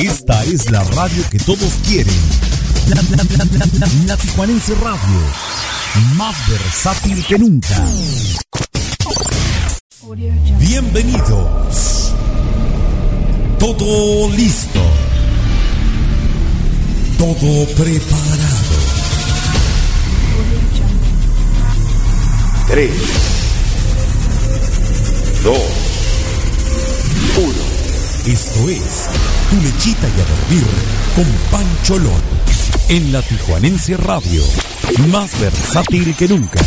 Esta es la radio que todos quieren. La, la, Tijuanense Radio. Más versátil que nunca. Bienvenidos. Todo listo. Todo preparado. Tres. Dos. Uno. Esto es Tu lechita y a dormir con Pancho Lón. En la Tijuanense Radio. Más versátil que nunca.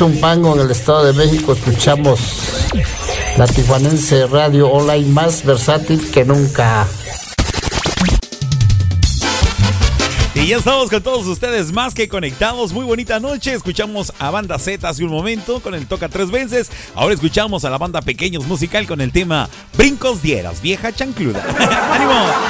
Zumpango, en el Estado de México, escuchamos la Tijuanense Radio Online más versátil que nunca. Y ya estamos con todos ustedes más que conectados. Muy bonita noche. Escuchamos a Banda Z hace un momento con el Toca Tres Veces. Ahora escuchamos a la banda Pequeños Musical con el tema Brincos Dieras, vieja chancluda. ¡Ánimo!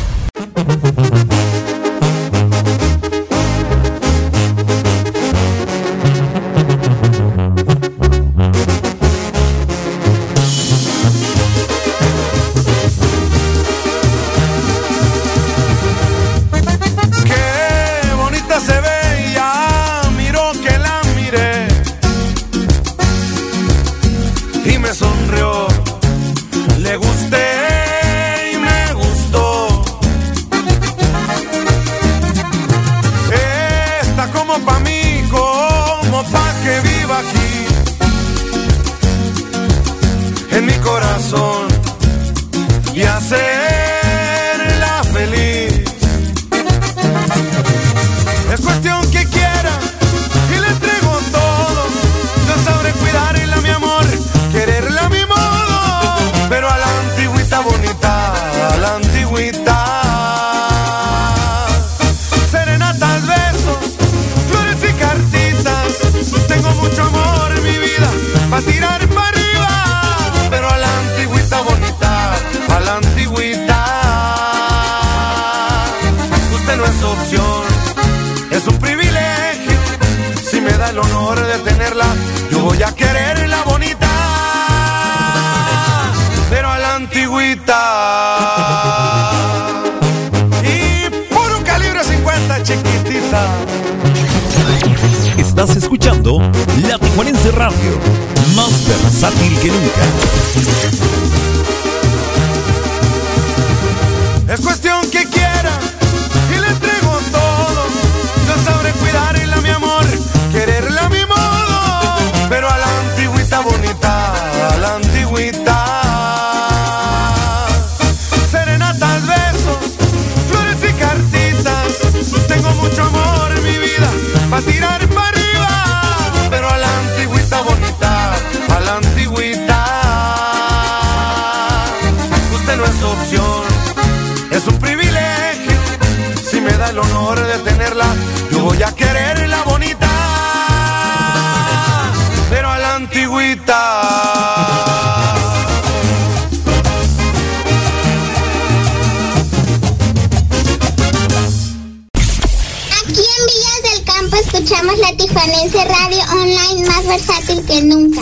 nunca.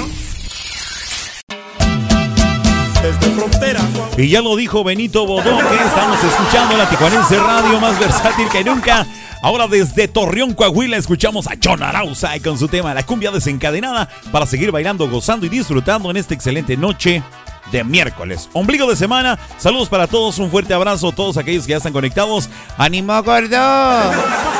Frontera, y ya lo dijo Benito Bodó, que estamos escuchando la Tijuanense Radio más versátil que nunca. Ahora desde Torreón, Coahuila, escuchamos a John Arauza con su tema La cumbia desencadenada para seguir bailando, gozando y disfrutando en esta excelente noche de miércoles. Ombligo de semana. Saludos para todos, un fuerte abrazo a todos aquellos que ya están conectados. ¡Ánimo, gordo!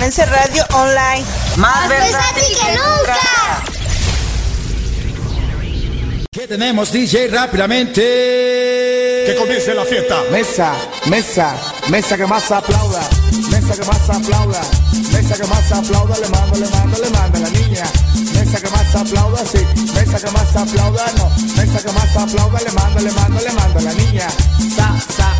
Permanece Radio Online. Más, versátil que nunca. ¿Qué tenemos, DJ? Rápidamente. Que comience la fiesta. Mesa, mesa, mesa que más aplauda. Mesa que más aplauda. Mesa que más aplauda. Le mando, le mando, le mando a la niña. Mesa que más aplauda, sí. Mesa que más aplauda, no. Mesa que más aplauda. Le mando, le mando, le mando la niña. Sa, sa,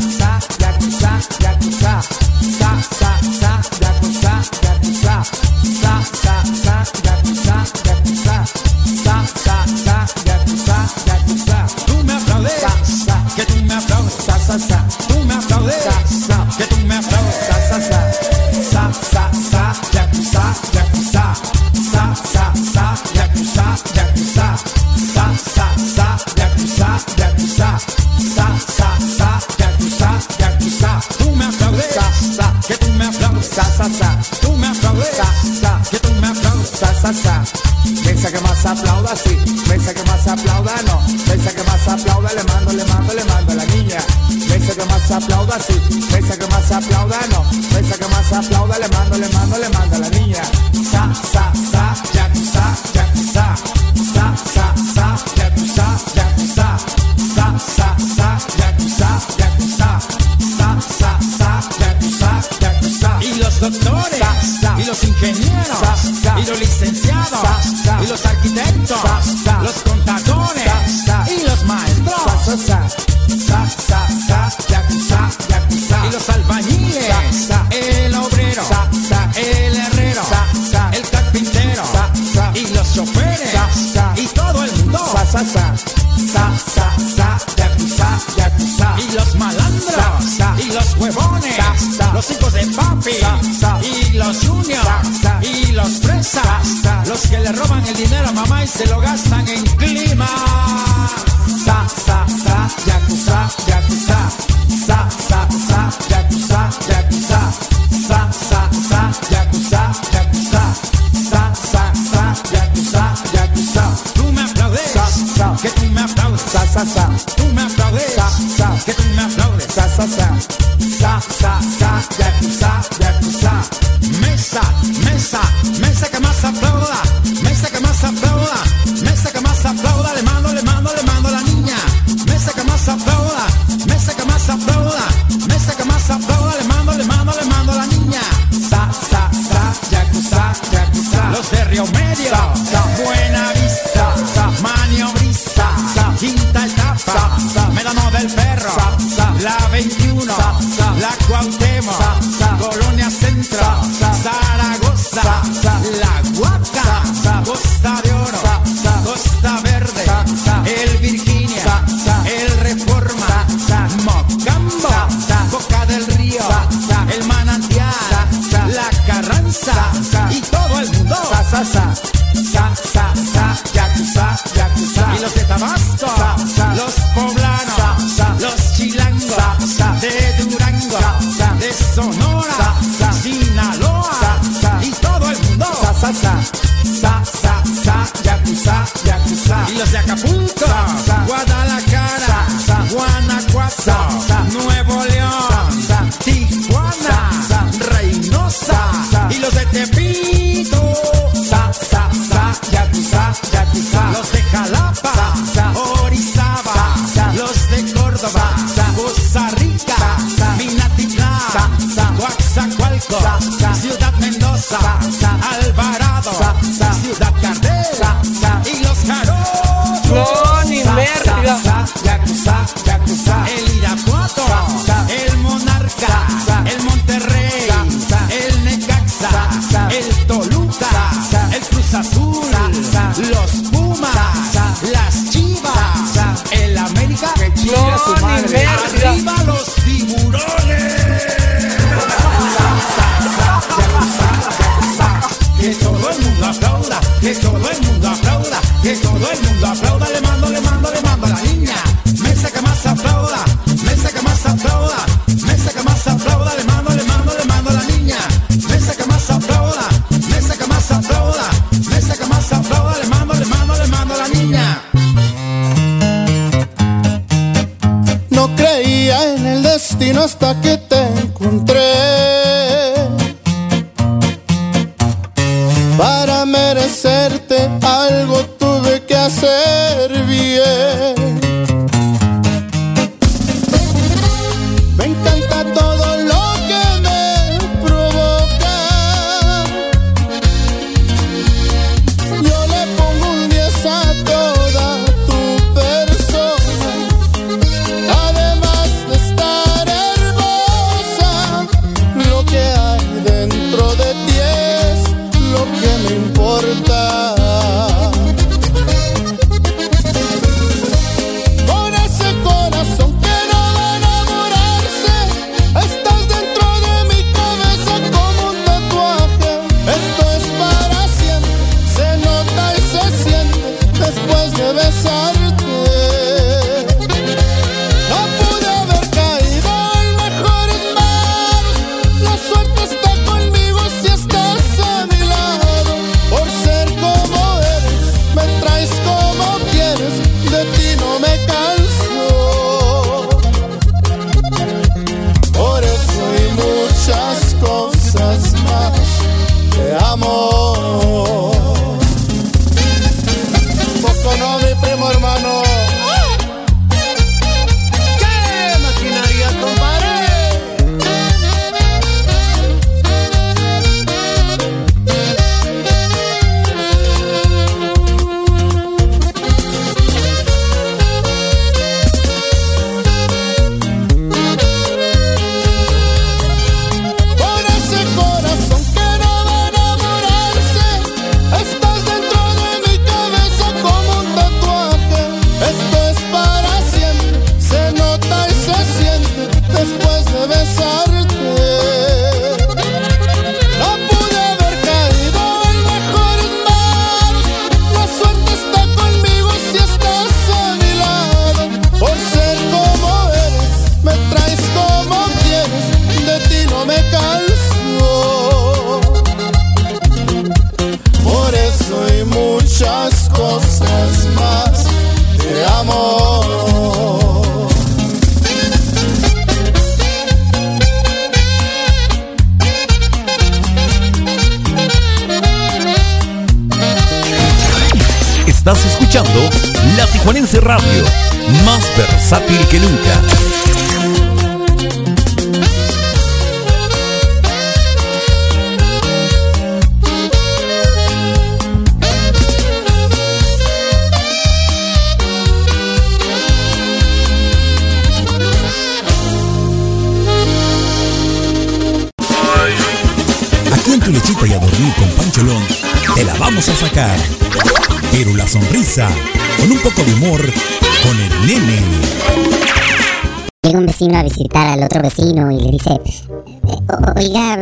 primeiro.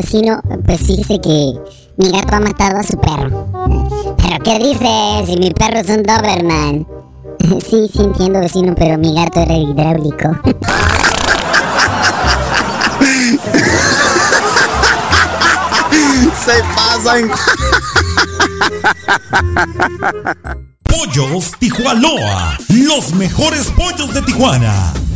Vecino, pues fíjese que mi gato ha matado a su perro. ¿Pero qué dice? Si mi perro es un Doberman. Sí, sí entiendo vecino, pero mi gato era hidráulico. Se pasan. Pollos Tijuanoa, los mejores pollos de Tijuana.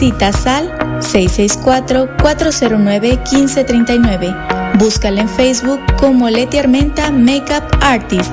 Citas al 664-409-1539. Búscala en Facebook como Leti Armenta Makeup Artist.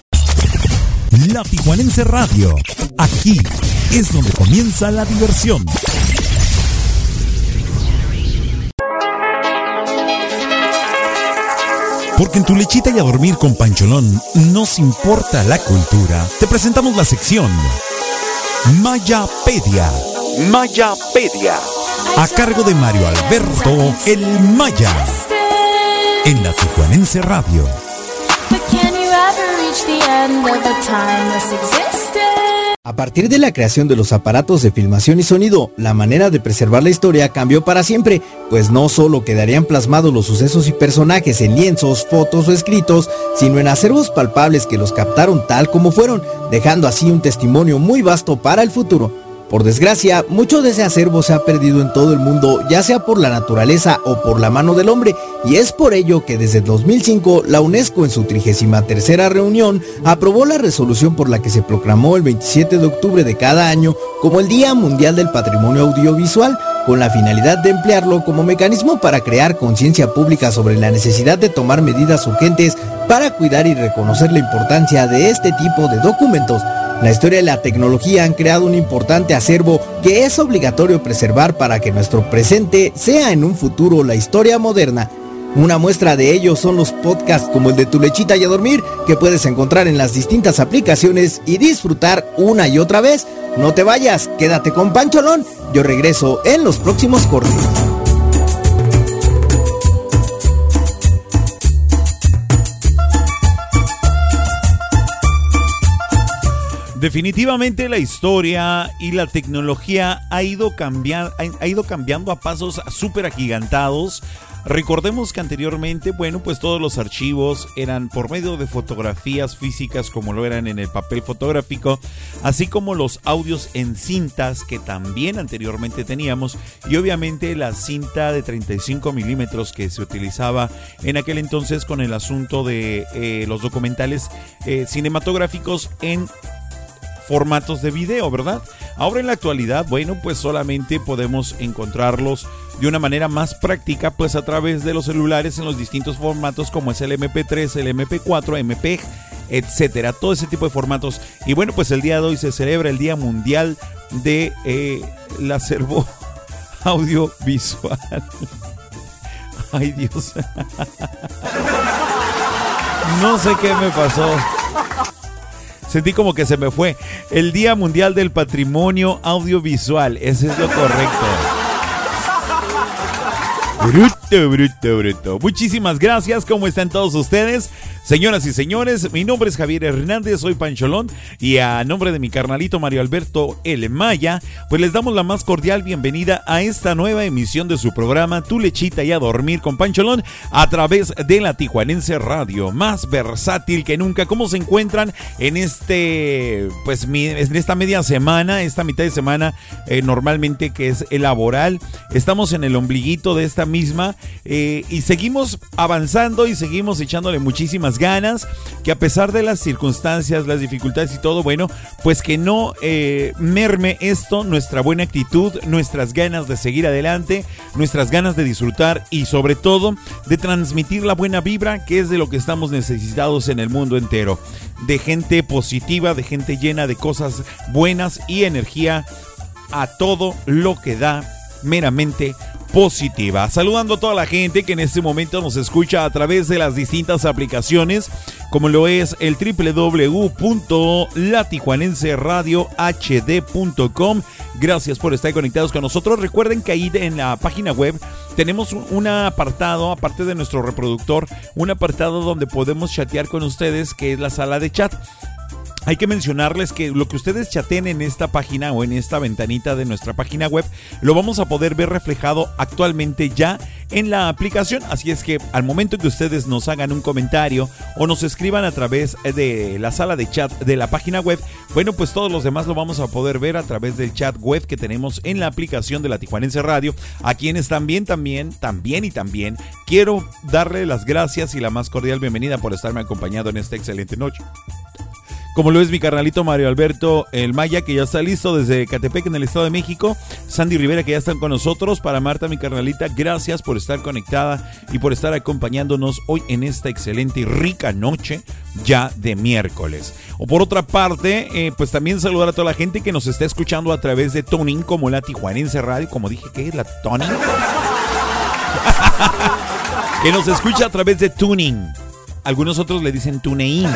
La Tijuanense Radio. Aquí es donde comienza la diversión. Porque en tu lechita y a dormir con Pancholón nos importa la cultura. Te presentamos la sección Mayapedia. Mayapedia. A cargo de Mario Alberto El Maya. En la Tijuanense Radio. A partir de la creación de los aparatos de filmación y sonido, la manera de preservar la historia cambió para siempre, pues no solo quedarían plasmados los sucesos y personajes en lienzos, fotos o escritos, sino en acervos palpables que los captaron tal como fueron, dejando así un testimonio muy vasto para el futuro. Por desgracia, mucho de ese acervo se ha perdido en todo el mundo, ya sea por la naturaleza o por la mano del hombre, y es por ello que desde 2005 la UNESCO en su 33 reunión aprobó la resolución por la que se proclamó el 27 de octubre de cada año como el Día Mundial del Patrimonio Audiovisual, con la finalidad de emplearlo como mecanismo para crear conciencia pública sobre la necesidad de tomar medidas urgentes para cuidar y reconocer la importancia de este tipo de documentos. La historia y la tecnología han creado un importante acervo que es obligatorio preservar para que nuestro presente sea en un futuro la historia moderna. Una muestra de ello son los podcasts como el de Tu lechita y a dormir que puedes encontrar en las distintas aplicaciones y disfrutar una y otra vez. No te vayas, quédate con Pancholón. Yo regreso en los próximos cortes. Definitivamente la historia y la tecnología ha ido, ha ido cambiando a pasos súper agigantados. Recordemos que anteriormente, bueno, pues todos los archivos eran por medio de fotografías físicas como lo eran en el papel fotográfico, así como los audios en cintas que también anteriormente teníamos y obviamente la cinta de 35 milímetros que se utilizaba en aquel entonces con el asunto de eh, los documentales eh, cinematográficos en formatos de video, ¿verdad? Ahora en la actualidad, bueno, pues solamente podemos encontrarlos de una manera más práctica, pues a través de los celulares en los distintos formatos como es el MP3, el MP4, MP, etcétera, todo ese tipo de formatos. Y bueno, pues el día de hoy se celebra el Día Mundial de eh, el acervo audiovisual. Ay Dios. No sé qué me pasó. Sentí como que se me fue. El Día Mundial del Patrimonio Audiovisual. Ese es lo correcto. Bruto, bruto, bruto. Muchísimas gracias. ¿Cómo están todos ustedes? Señoras y señores, mi nombre es Javier Hernández, soy Pancholón y a nombre de mi carnalito Mario Alberto El Maya, pues les damos la más cordial bienvenida a esta nueva emisión de su programa Tu Lechita y a Dormir con Pancholón a través de la Tijuanense Radio, más versátil que nunca. ¿Cómo se encuentran en este, pues, en esta media semana, esta mitad de semana eh, normalmente que es el laboral? Estamos en el ombliguito de esta misma eh, y seguimos avanzando y seguimos echándole muchísimas ganas, que a pesar de las circunstancias, las dificultades y todo, bueno, pues que no eh, merme esto nuestra buena actitud, nuestras ganas de seguir adelante, nuestras ganas de disfrutar y sobre todo de transmitir la buena vibra que es de lo que estamos necesitados en el mundo entero, de gente positiva, de gente llena de cosas buenas y energía a todo lo que da meramente positiva. Saludando a toda la gente que en este momento nos escucha a través de las distintas aplicaciones, como lo es el www.latijuanenseradiohd.com. Gracias por estar conectados con nosotros. Recuerden que ahí en la página web tenemos un apartado, aparte de nuestro reproductor, un apartado donde podemos chatear con ustedes, que es la sala de chat. Hay que mencionarles que lo que ustedes chateen en esta página o en esta ventanita de nuestra página web lo vamos a poder ver reflejado actualmente ya en la aplicación. Así es que al momento que ustedes nos hagan un comentario o nos escriban a través de la sala de chat de la página web, bueno, pues todos los demás lo vamos a poder ver a través del chat web que tenemos en la aplicación de la Tijuanense Radio. A quienes también, también, también y también quiero darle las gracias y la más cordial bienvenida por estarme acompañado en esta excelente noche como lo es mi carnalito Mario Alberto El Maya, que ya está listo desde Catepec en el Estado de México, Sandy Rivera, que ya están con nosotros, para Marta, mi carnalita, gracias por estar conectada y por estar acompañándonos hoy en esta excelente y rica noche ya de miércoles. O por otra parte, eh, pues también saludar a toda la gente que nos está escuchando a través de Tuning, como la Tijuanense Radio, como dije, ¿qué es la Tuning? que nos escucha a través de Tuning. Algunos otros le dicen TuneIn.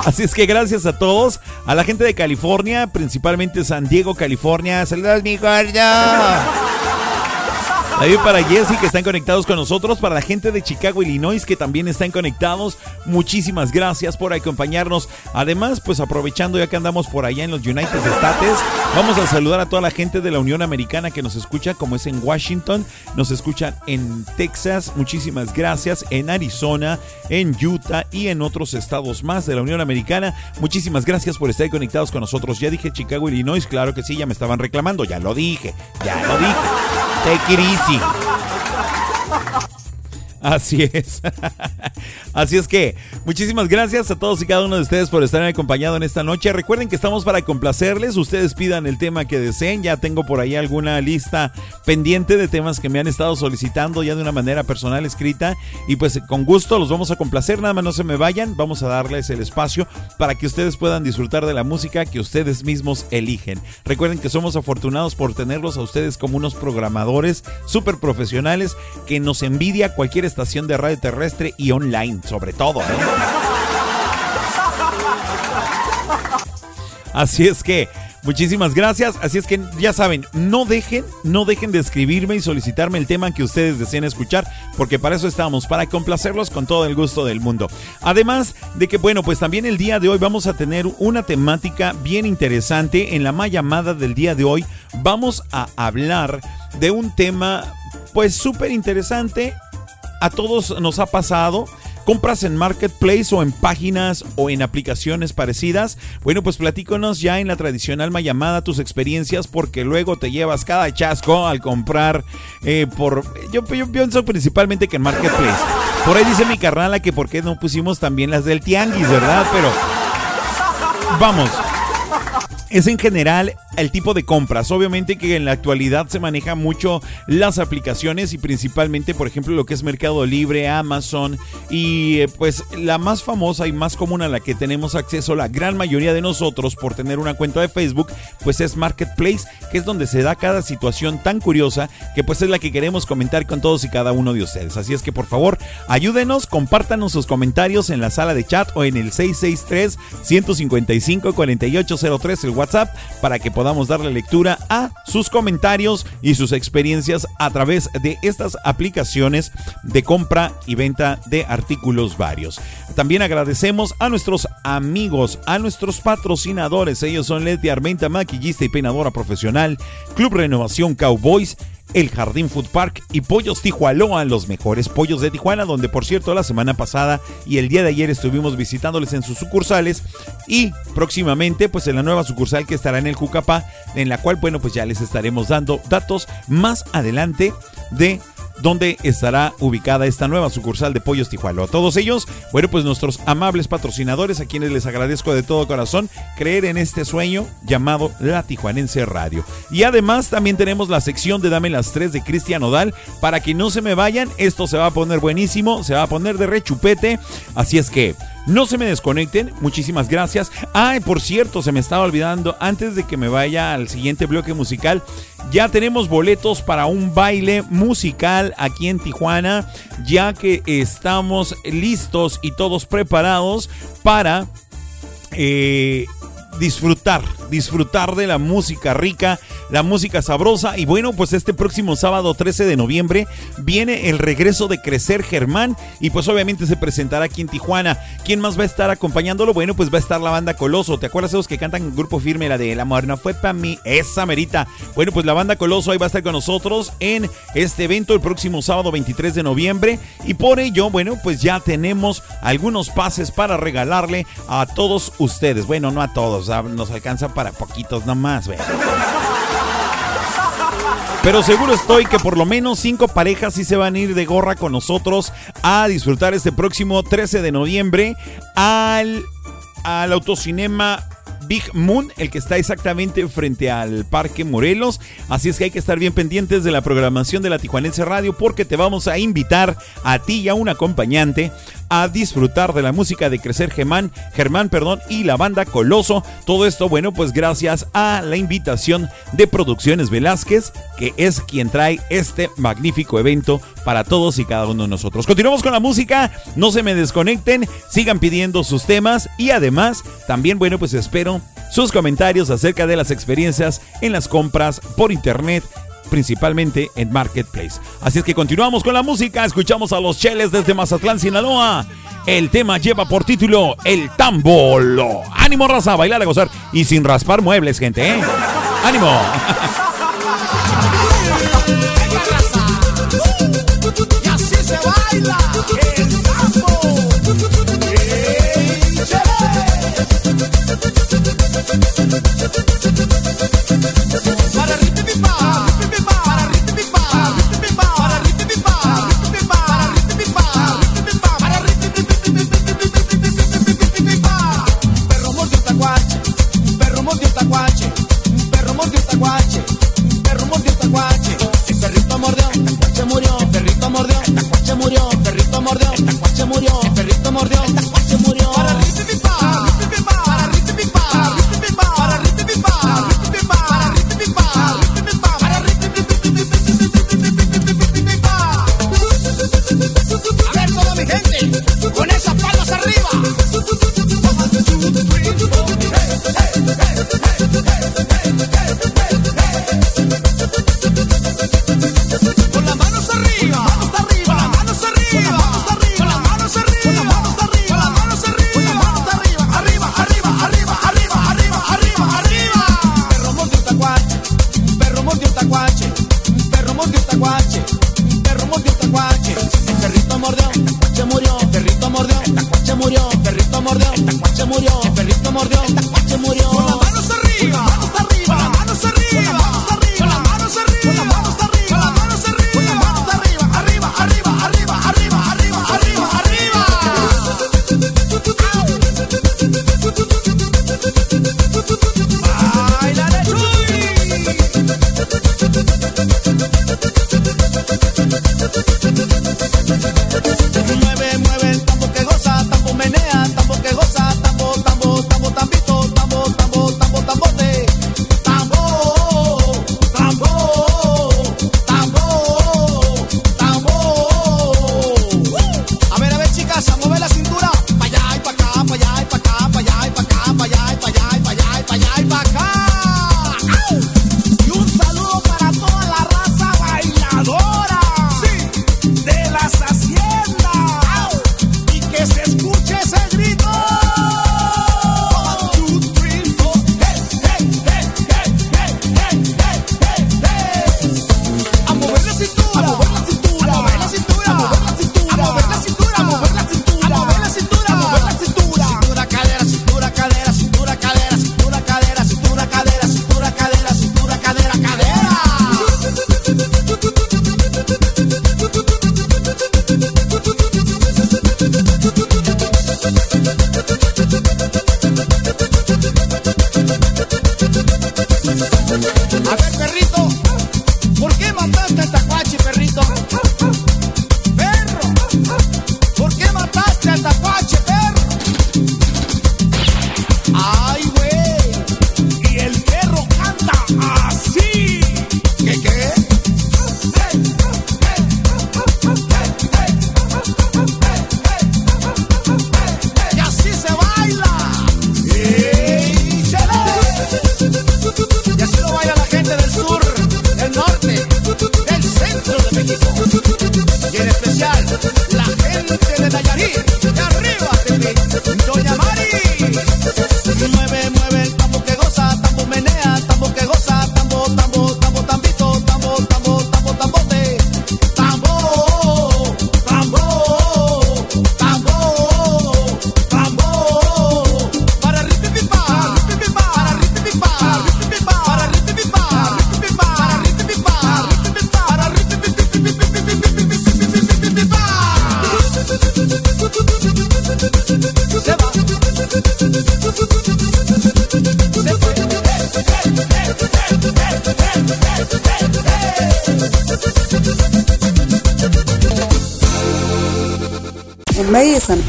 Así es que gracias a todos, a la gente de California, principalmente San Diego, California. Saludos, mi gordo. Ahí para Jesse que están conectados con nosotros, para la gente de Chicago, Illinois que también están conectados. Muchísimas gracias por acompañarnos. Además, pues aprovechando ya que andamos por allá en los United States, vamos a saludar a toda la gente de la Unión Americana que nos escucha, como es en Washington, nos escuchan en Texas. Muchísimas gracias en Arizona, en Utah y en otros estados más de la Unión Americana. Muchísimas gracias por estar conectados con nosotros. Ya dije Chicago, Illinois, claro que sí, ya me estaban reclamando, ya lo dije, ya lo dije. Take it easy. しい Así es. Así es que muchísimas gracias a todos y cada uno de ustedes por estar acompañado en esta noche. Recuerden que estamos para complacerles. Ustedes pidan el tema que deseen. Ya tengo por ahí alguna lista pendiente de temas que me han estado solicitando ya de una manera personal escrita. Y pues con gusto los vamos a complacer. Nada más no se me vayan. Vamos a darles el espacio para que ustedes puedan disfrutar de la música que ustedes mismos eligen. Recuerden que somos afortunados por tenerlos a ustedes como unos programadores súper profesionales que nos envidia cualquier estación de radio terrestre y online, sobre todo. ¿eh? Así es que Muchísimas gracias. Así es que ya saben, no dejen, no dejen de escribirme y solicitarme el tema que ustedes deseen escuchar, porque para eso estamos, para complacerlos con todo el gusto del mundo. Además de que, bueno, pues también el día de hoy vamos a tener una temática bien interesante. En la más llamada del día de hoy vamos a hablar de un tema, pues súper interesante. A todos nos ha pasado compras en Marketplace o en páginas o en aplicaciones parecidas, bueno, pues platíconos ya en la tradicional llamada tus experiencias porque luego te llevas cada chasco al comprar eh, por... Yo, yo, pienso principalmente que en Marketplace. Por ahí dice mi carnala que por qué no pusimos también las del Tianguis, ¿verdad? Pero... Vamos. Es en general el tipo de compras. Obviamente que en la actualidad se maneja mucho las aplicaciones y principalmente, por ejemplo, lo que es Mercado Libre, Amazon y eh, pues la más famosa y más común a la que tenemos acceso la gran mayoría de nosotros por tener una cuenta de Facebook, pues es Marketplace, que es donde se da cada situación tan curiosa que pues es la que queremos comentar con todos y cada uno de ustedes. Así es que por favor, ayúdenos, compártanos sus comentarios en la sala de chat o en el 663 155 4803 el WhatsApp para que podamos darle lectura a sus comentarios y sus experiencias a través de estas aplicaciones de compra y venta de artículos varios. También agradecemos a nuestros amigos, a nuestros patrocinadores. Ellos son Leti Armenta, maquillista y peinadora profesional, Club Renovación Cowboys, el Jardín Food Park y Pollos Tijualoa, los mejores pollos de Tijuana, donde por cierto la semana pasada y el día de ayer estuvimos visitándoles en sus sucursales y próximamente pues en la nueva sucursal que estará en el Jucapá, en la cual bueno pues ya les estaremos dando datos más adelante de donde estará ubicada esta nueva sucursal de Pollos Tijuana. A todos ellos, bueno, pues nuestros amables patrocinadores, a quienes les agradezco de todo corazón creer en este sueño llamado La Tijuanense Radio. Y además también tenemos la sección de Dame las tres de Cristian Odal. Para que no se me vayan, esto se va a poner buenísimo, se va a poner de rechupete. Así es que no se me desconecten, muchísimas gracias. Ay, por cierto, se me estaba olvidando, antes de que me vaya al siguiente bloque musical, ya tenemos boletos para un baile musical aquí en Tijuana, ya que estamos listos y todos preparados para... Eh, disfrutar, disfrutar de la música rica, la música sabrosa. Y bueno, pues este próximo sábado 13 de noviembre viene el regreso de Crecer Germán y pues obviamente se presentará aquí en Tijuana. ¿Quién más va a estar acompañándolo? Bueno, pues va a estar la banda Coloso. ¿Te acuerdas de los que cantan en grupo firme la de El amor no fue para mí? Esa merita. Bueno, pues la banda Coloso ahí va a estar con nosotros en este evento el próximo sábado 23 de noviembre y por ello, bueno, pues ya tenemos algunos pases para regalarle a todos ustedes. Bueno, no a todos, nos alcanza para poquitos nomás, güey. Pero seguro estoy que por lo menos cinco parejas sí se van a ir de gorra con nosotros a disfrutar este próximo 13 de noviembre al, al autocinema Big Moon, el que está exactamente frente al Parque Morelos. Así es que hay que estar bien pendientes de la programación de la Tijuanense Radio porque te vamos a invitar a ti y a un acompañante a disfrutar de la música de Crecer Germán, Germán, perdón, y la banda Coloso. Todo esto, bueno, pues gracias a la invitación de Producciones Velázquez, que es quien trae este magnífico evento para todos y cada uno de nosotros. Continuamos con la música, no se me desconecten, sigan pidiendo sus temas y además también, bueno, pues espero sus comentarios acerca de las experiencias en las compras por internet principalmente en Marketplace. Así es que continuamos con la música, escuchamos a los Cheles desde Mazatlán, Sinaloa. El tema lleva por título El Tambolo. Ánimo, raza, a bailar, a gozar y sin raspar muebles, gente, ¿eh? ¡Ánimo!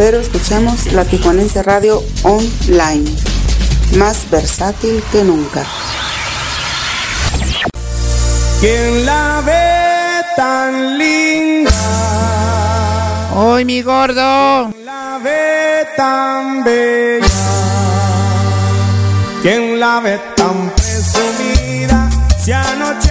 pero escuchemos la Tijuanense Radio Online, más versátil que nunca. ¿Quién la ve tan linda? ¡Hoy mi gordo! ¿Quién la ve tan bella? ¿Quién la ve tan presumida? Si anoche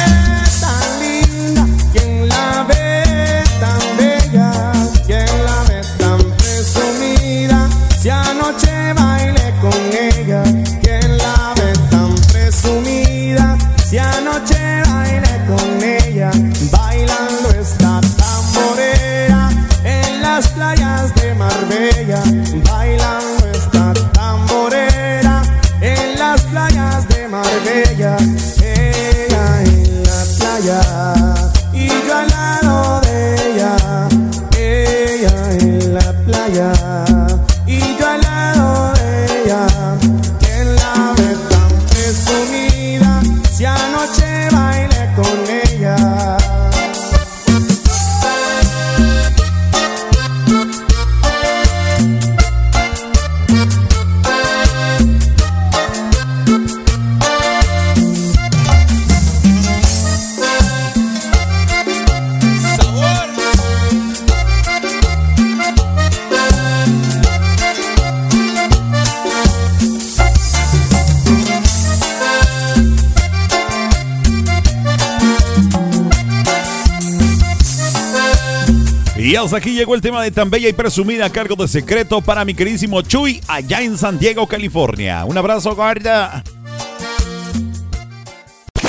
El tema de tan bella y presumida a cargo de secreto para mi queridísimo Chuy allá en San Diego, California. Un abrazo, guarda.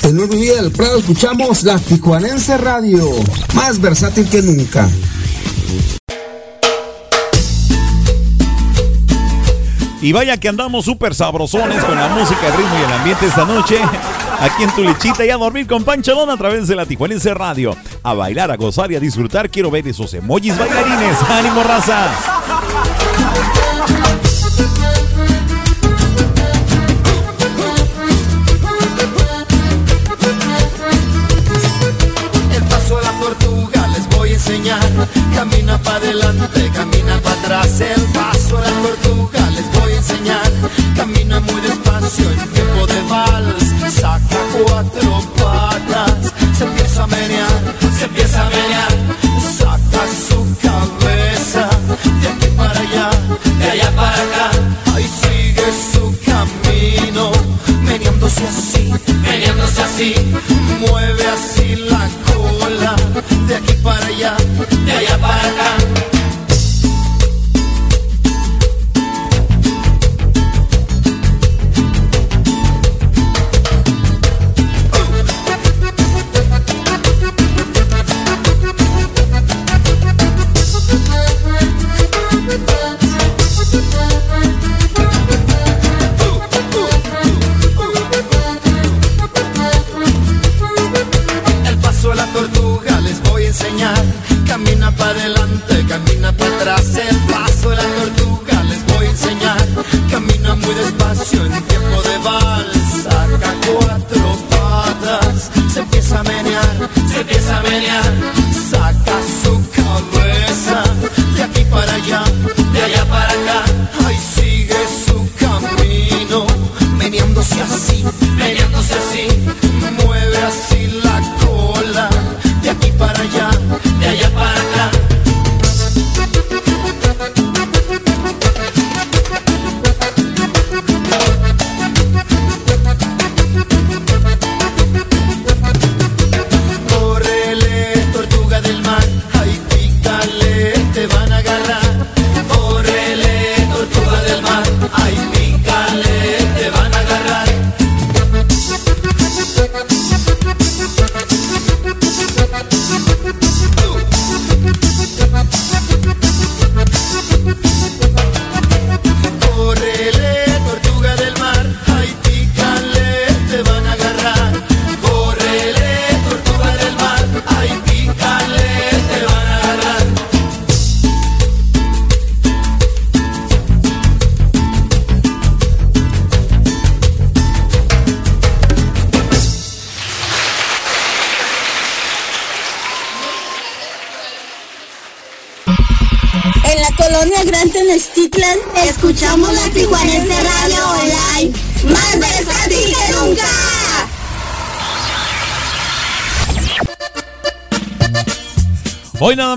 En un día del Prado escuchamos la Tijuanense Radio, más versátil que nunca. Y vaya que andamos súper sabrosones con la música, el ritmo y el ambiente esta noche. Aquí en tu lechita y a dormir con Pancholón a través de la Tijuanense Radio. A bailar, a gozar y a disfrutar. Quiero ver esos emojis bailarines. ¡Ánimo, raza! El paso de la tortuga les voy a enseñar. Camina para adelante, camina para atrás. El paso de la tortuga les voy a enseñar. Camina muy despacio en tiempo de vals. Saca cuatro patas, se empieza a menear, se empieza a menear. Saca su cabeza de aquí para allá, de allá para acá. Ahí sigue su camino, meneándose así, meneándose así. Mueve así la cola, de aquí para allá, de allá para acá.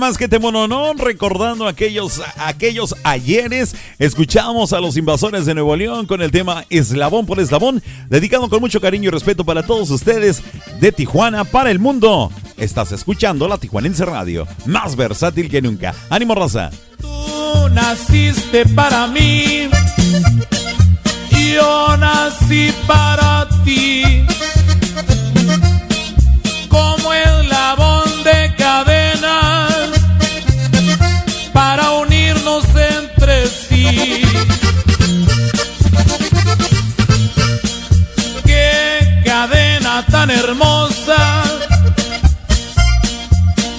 Más que te mononón, recordando aquellos, aquellos ayeres, escuchamos a los invasores de Nuevo León con el tema Eslabón por Eslabón, dedicado con mucho cariño y respeto para todos ustedes de Tijuana para el mundo. Estás escuchando la Tijuanense Radio, más versátil que nunca. ¡Ánimo, raza! Tú naciste para mí, yo nací para ti. Tan hermosa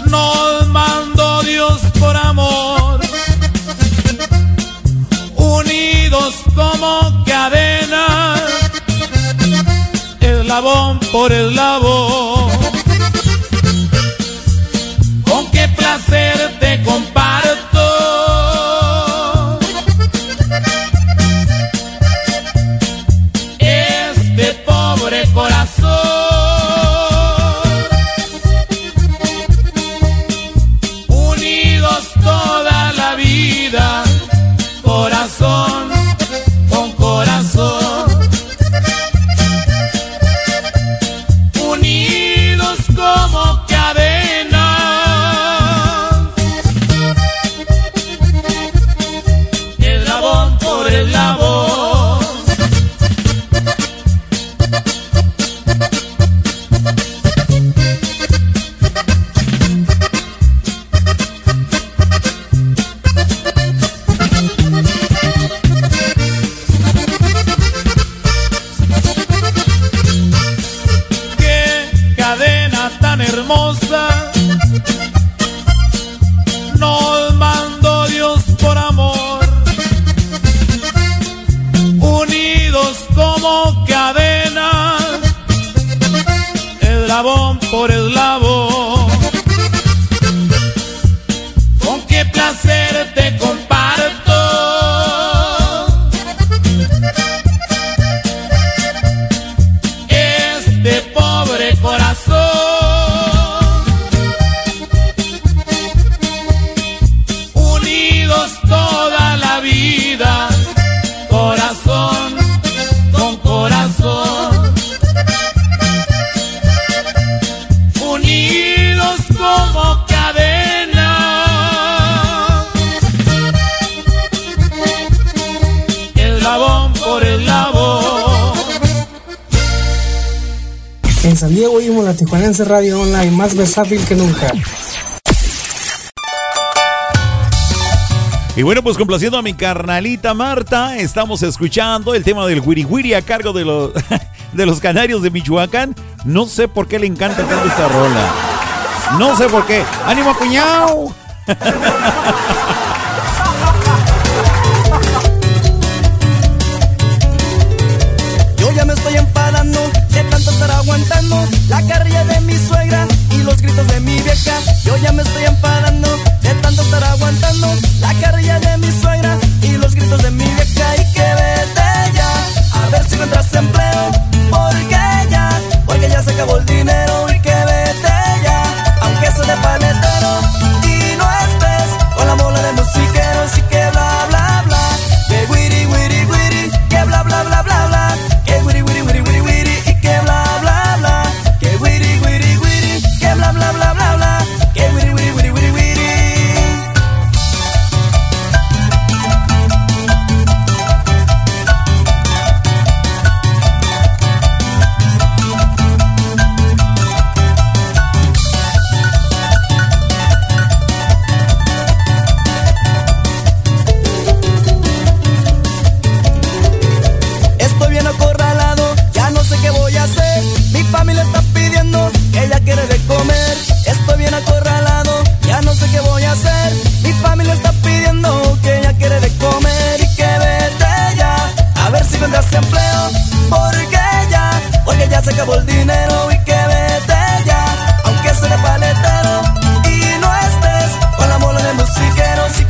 nos mandó Dios por amor unidos como cadenas, eslabón por eslabón. radio online más versátil que nunca. Y bueno, pues complaciendo a mi carnalita Marta, estamos escuchando el tema del wiri wiri a cargo de los, de los canarios de Michoacán. No sé por qué le encanta tanto esta rola. No sé por qué. ¡Ánimo, cuñado! desempleo, porque ya, porque ya se acabó el dinero y que vete ya, aunque se le paletero y no estés con la mola de musiqueros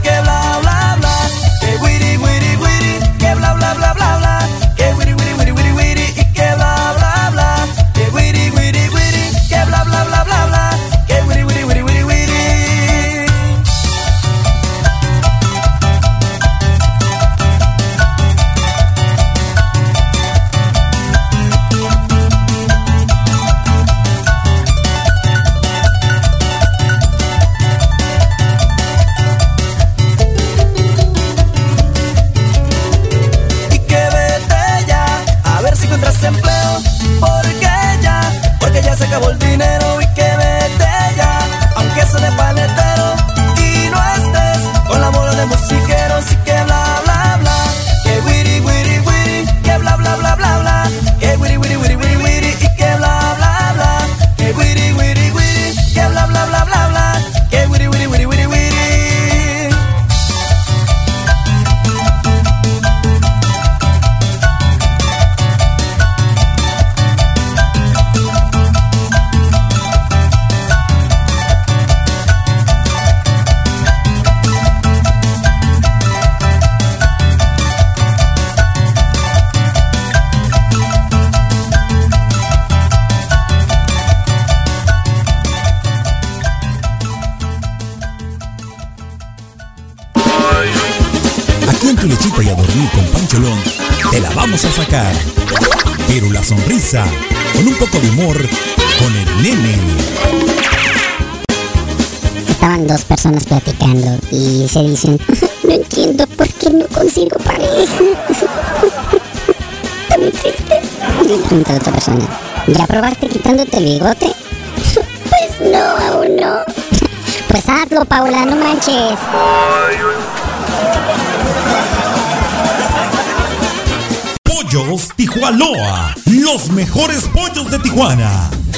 platicando y se dicen, no entiendo por qué no consigo pareja. Está muy triste. Y pregunta la otra persona, ¿ya probaste quitándote el bigote? Pues no, aún no. Pues hazlo, Paula, no manches. Pollos Tijuanoa, los mejores pollos de Tijuana.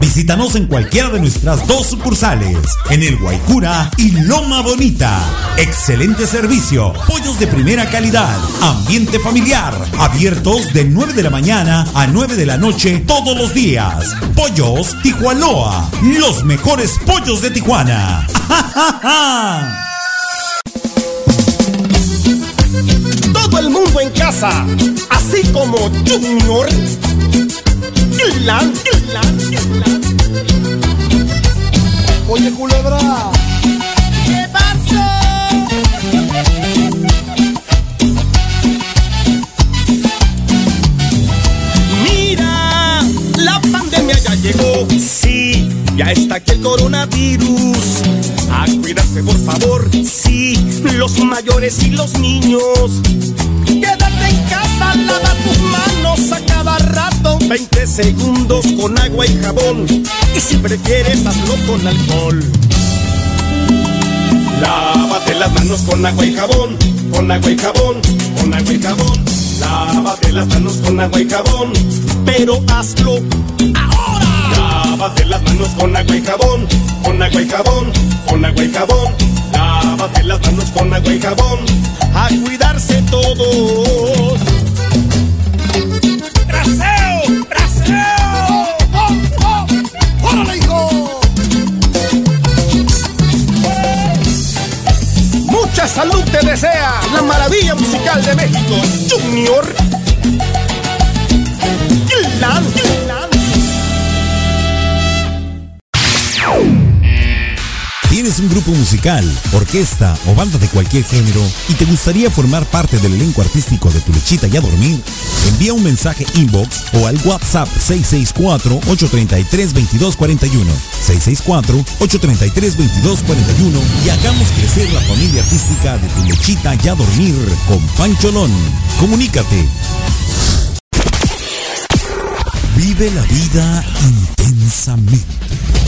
Visítanos en cualquiera de nuestras dos sucursales, en el Guaycura y Loma Bonita. Excelente servicio, pollos de primera calidad, ambiente familiar, abiertos de 9 de la mañana a 9 de la noche todos los días. Pollos Tijuanoa, los mejores pollos de Tijuana. Todo el mundo en casa, así como Junior. Oye, culebra. ¿Qué pasó? Mira, la pandemia ya llegó. Sí, ya está aquí el coronavirus. A cuidarse, por favor. Sí, los mayores y los niños. Y jabón. Y si prefieres, hazlo con alcohol. Lávate las manos con agua y jabón, con agua y jabón, con agua y jabón. Lávate las manos con agua y jabón, pero hazlo ahora. Lávate las manos con agua y jabón, con agua y jabón, con agua y jabón. Lávate las manos con agua y jabón, a cuidarse todos. Musical de México, Junior. ¿Tienes un grupo musical, orquesta o banda de cualquier género y te gustaría formar parte del elenco artístico de Tu Lechita y a Dormir? Envía un mensaje inbox o al WhatsApp 664-833-2241. 664-833-2241 y hagamos crecer la familia artística de Tu Lechita y a Dormir con Pancholón. Comunícate. Vive la vida intensamente.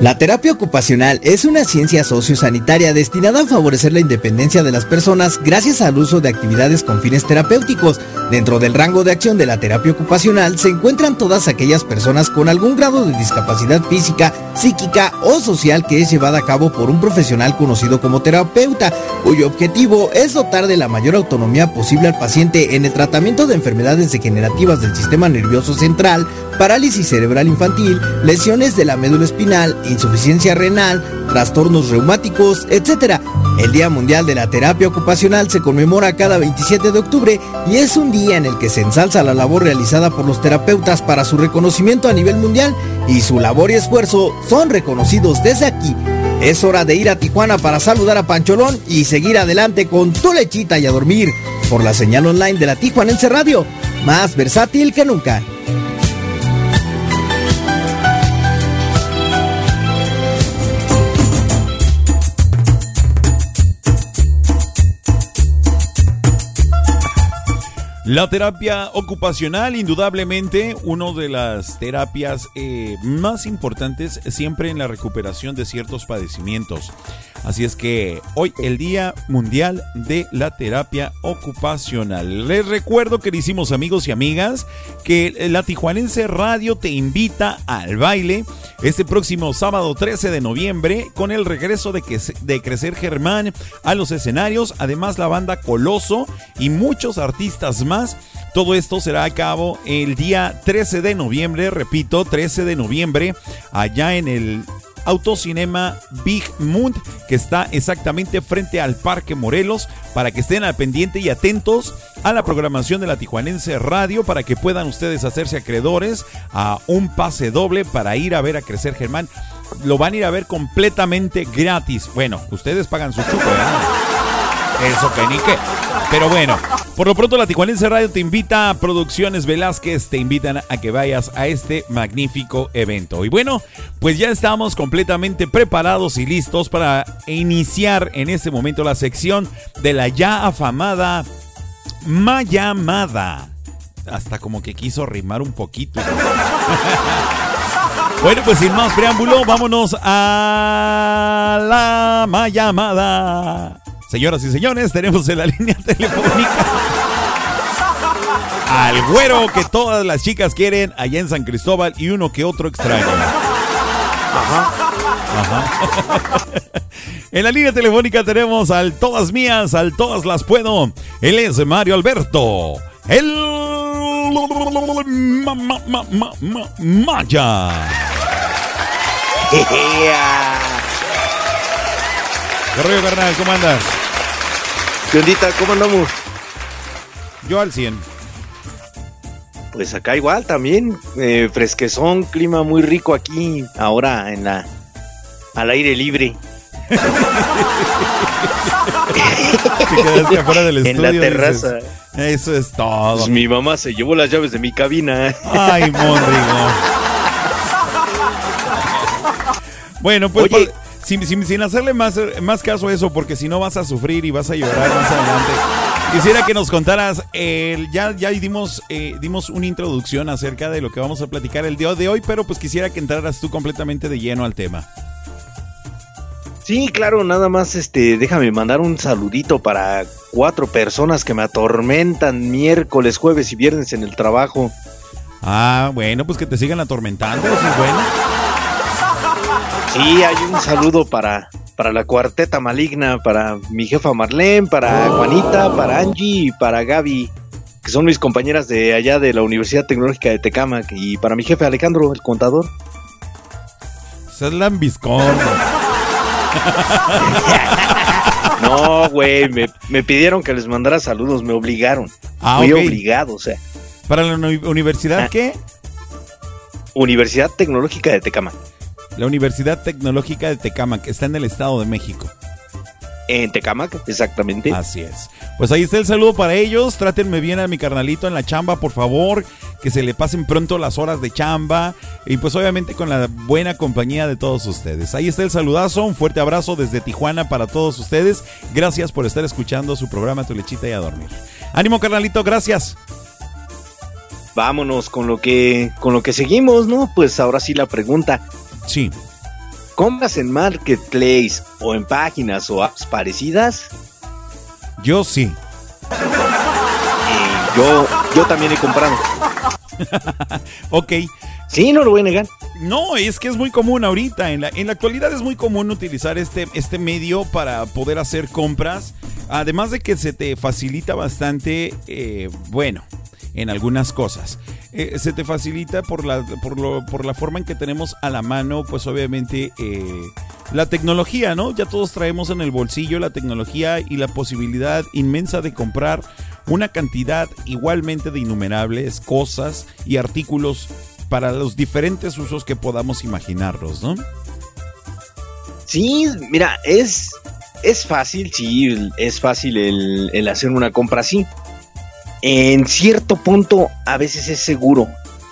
La terapia ocupacional es una ciencia sociosanitaria destinada a favorecer la independencia de las personas gracias al uso de actividades con fines terapéuticos. Dentro del rango de acción de la terapia ocupacional se encuentran todas aquellas personas con algún grado de discapacidad física, psíquica o social que es llevada a cabo por un profesional conocido como terapeuta, cuyo objetivo es dotar de la mayor autonomía posible al paciente en el tratamiento de enfermedades degenerativas del sistema nervioso central, parálisis cerebral infantil, lesiones de la médula espinal, insuficiencia renal, trastornos reumáticos, etc. El Día Mundial de la Terapia Ocupacional se conmemora cada 27 de octubre y es un día en el que se ensalza la labor realizada por los terapeutas para su reconocimiento a nivel mundial y su labor y esfuerzo son reconocidos desde aquí. Es hora de ir a Tijuana para saludar a Pancholón y seguir adelante con tu lechita y a dormir por la señal online de la Tijuanense Radio, más versátil que nunca. La terapia ocupacional, indudablemente, una de las terapias eh, más importantes siempre en la recuperación de ciertos padecimientos. Así es que hoy el Día Mundial de la Terapia Ocupacional. Les recuerdo, queridísimos amigos y amigas, que la Tijuanense Radio te invita al baile este próximo sábado 13 de noviembre con el regreso de, que, de Crecer Germán a los escenarios, además la banda Coloso y muchos artistas más. Todo esto será a cabo el día 13 de noviembre, repito, 13 de noviembre, allá en el Autocinema Big Moon, que está exactamente frente al Parque Morelos, para que estén al pendiente y atentos a la programación de la Tijuanense Radio, para que puedan ustedes hacerse acreedores a un pase doble para ir a ver a Crecer Germán. Lo van a ir a ver completamente gratis. Bueno, ustedes pagan su chupo, Eso que ni qué. Pero bueno, por lo pronto la Tijuanense Radio te invita, Producciones Velázquez te invitan a que vayas a este magnífico evento. Y bueno, pues ya estamos completamente preparados y listos para iniciar en este momento la sección de la ya afamada Mayamada. Hasta como que quiso rimar un poquito. Bueno, pues sin más preámbulo, vámonos a la Mayamada. Señoras y señores, tenemos en la línea telefónica al güero que todas las chicas quieren allá en San Cristóbal y uno que otro extraño. Ajá. Ajá. En la línea telefónica tenemos al todas mías, al todas las puedo. Él es Mario Alberto. El ma, ma, ma, ma, ma, Maya. ¿Qué rollo, carnal? ¿Cómo andas? ¿Qué ondita? ¿Cómo andamos? Yo al 100. Pues acá igual también, eh, fresquezón, clima muy rico aquí, ahora en la al aire libre. Te quedaste afuera del en la estudio, terraza. dices, Eso es todo. Pues mi mamá se llevó las llaves de mi cabina. Ay, Mondrigo. Bueno, pues Oye. pa- sin, sin- sin hacerle más, más caso a eso, porque si no vas a sufrir y vas a llorar más adelante. Quisiera que nos contaras, eh, ya, ya dimos, eh, dimos una introducción acerca de lo que vamos a platicar el día de hoy, pero pues quisiera que entraras tú completamente de lleno al tema. Sí, claro, nada más este, déjame mandar un saludito para cuatro personas que me atormentan miércoles, jueves y viernes en el trabajo. Ah, bueno, pues que te sigan atormentando, eso es bueno. Sí, hay un saludo para, para la cuarteta maligna, para mi jefa Marlene, para Juanita, para Angie y para Gaby, que son mis compañeras de allá de la Universidad Tecnológica de Tecamac, y para mi jefe Alejandro, el contador. Ese es lambiscón. No, güey, me, me pidieron que les mandara saludos, me obligaron. Ah, Fui ok. obligado, o sea. ¿Para la uni- universidad Ah. qué? Universidad Tecnológica de Tecamac. La Universidad Tecnológica de Tecamac, está en el Estado de México. En Tecamac, exactamente. Así es. Pues ahí está el saludo para ellos. Trátenme bien a mi carnalito en la chamba, por favor. Que se le pasen pronto las horas de chamba. Y pues obviamente con la buena compañía de todos ustedes. Ahí está el saludazo. Un fuerte abrazo desde Tijuana para todos ustedes. Gracias por estar escuchando su programa Tu Lechita y a dormir. Ánimo, carnalito. Gracias. Vámonos con lo que con lo que seguimos, ¿no? Pues ahora sí la pregunta. Sí. ¿Compras en Marketplace o en páginas o apps parecidas? Yo sí. Yo, yo también he comprado. ok. Sí, no lo voy a negar. No, es que es muy común ahorita. En la, en la actualidad es muy común utilizar este, este medio para poder hacer compras. Además de que se te facilita bastante, eh, bueno, en algunas cosas. Eh, se te facilita por la, por, lo- por la forma en que tenemos a la mano, pues obviamente, eh, la tecnología, ¿no? Ya todos traemos en el bolsillo la tecnología y la posibilidad inmensa de comprar una cantidad igualmente de innumerables cosas y artículos para los diferentes usos que podamos imaginarlos, ¿no? Sí, mira, es, es fácil, sí, es fácil el, el hacer una compra así. En cierto punto, a veces es seguro.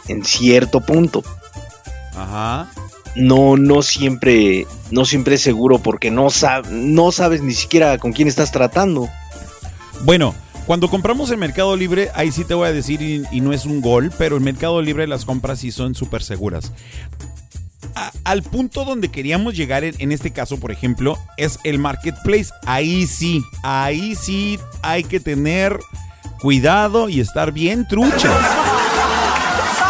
En cierto punto. Ajá. No, no siempre, no siempre es seguro porque no, sab- no sabes ni siquiera con quién estás tratando. Bueno, cuando compramos en Mercado Libre, ahí sí te voy a decir, y, y no es un gol, pero en Mercado Libre las compras sí son súper seguras. a- al punto donde queríamos llegar en, en este caso, por ejemplo, es el marketplace. Ahí sí, ahí sí hay que tener cuidado y estar bien truchas.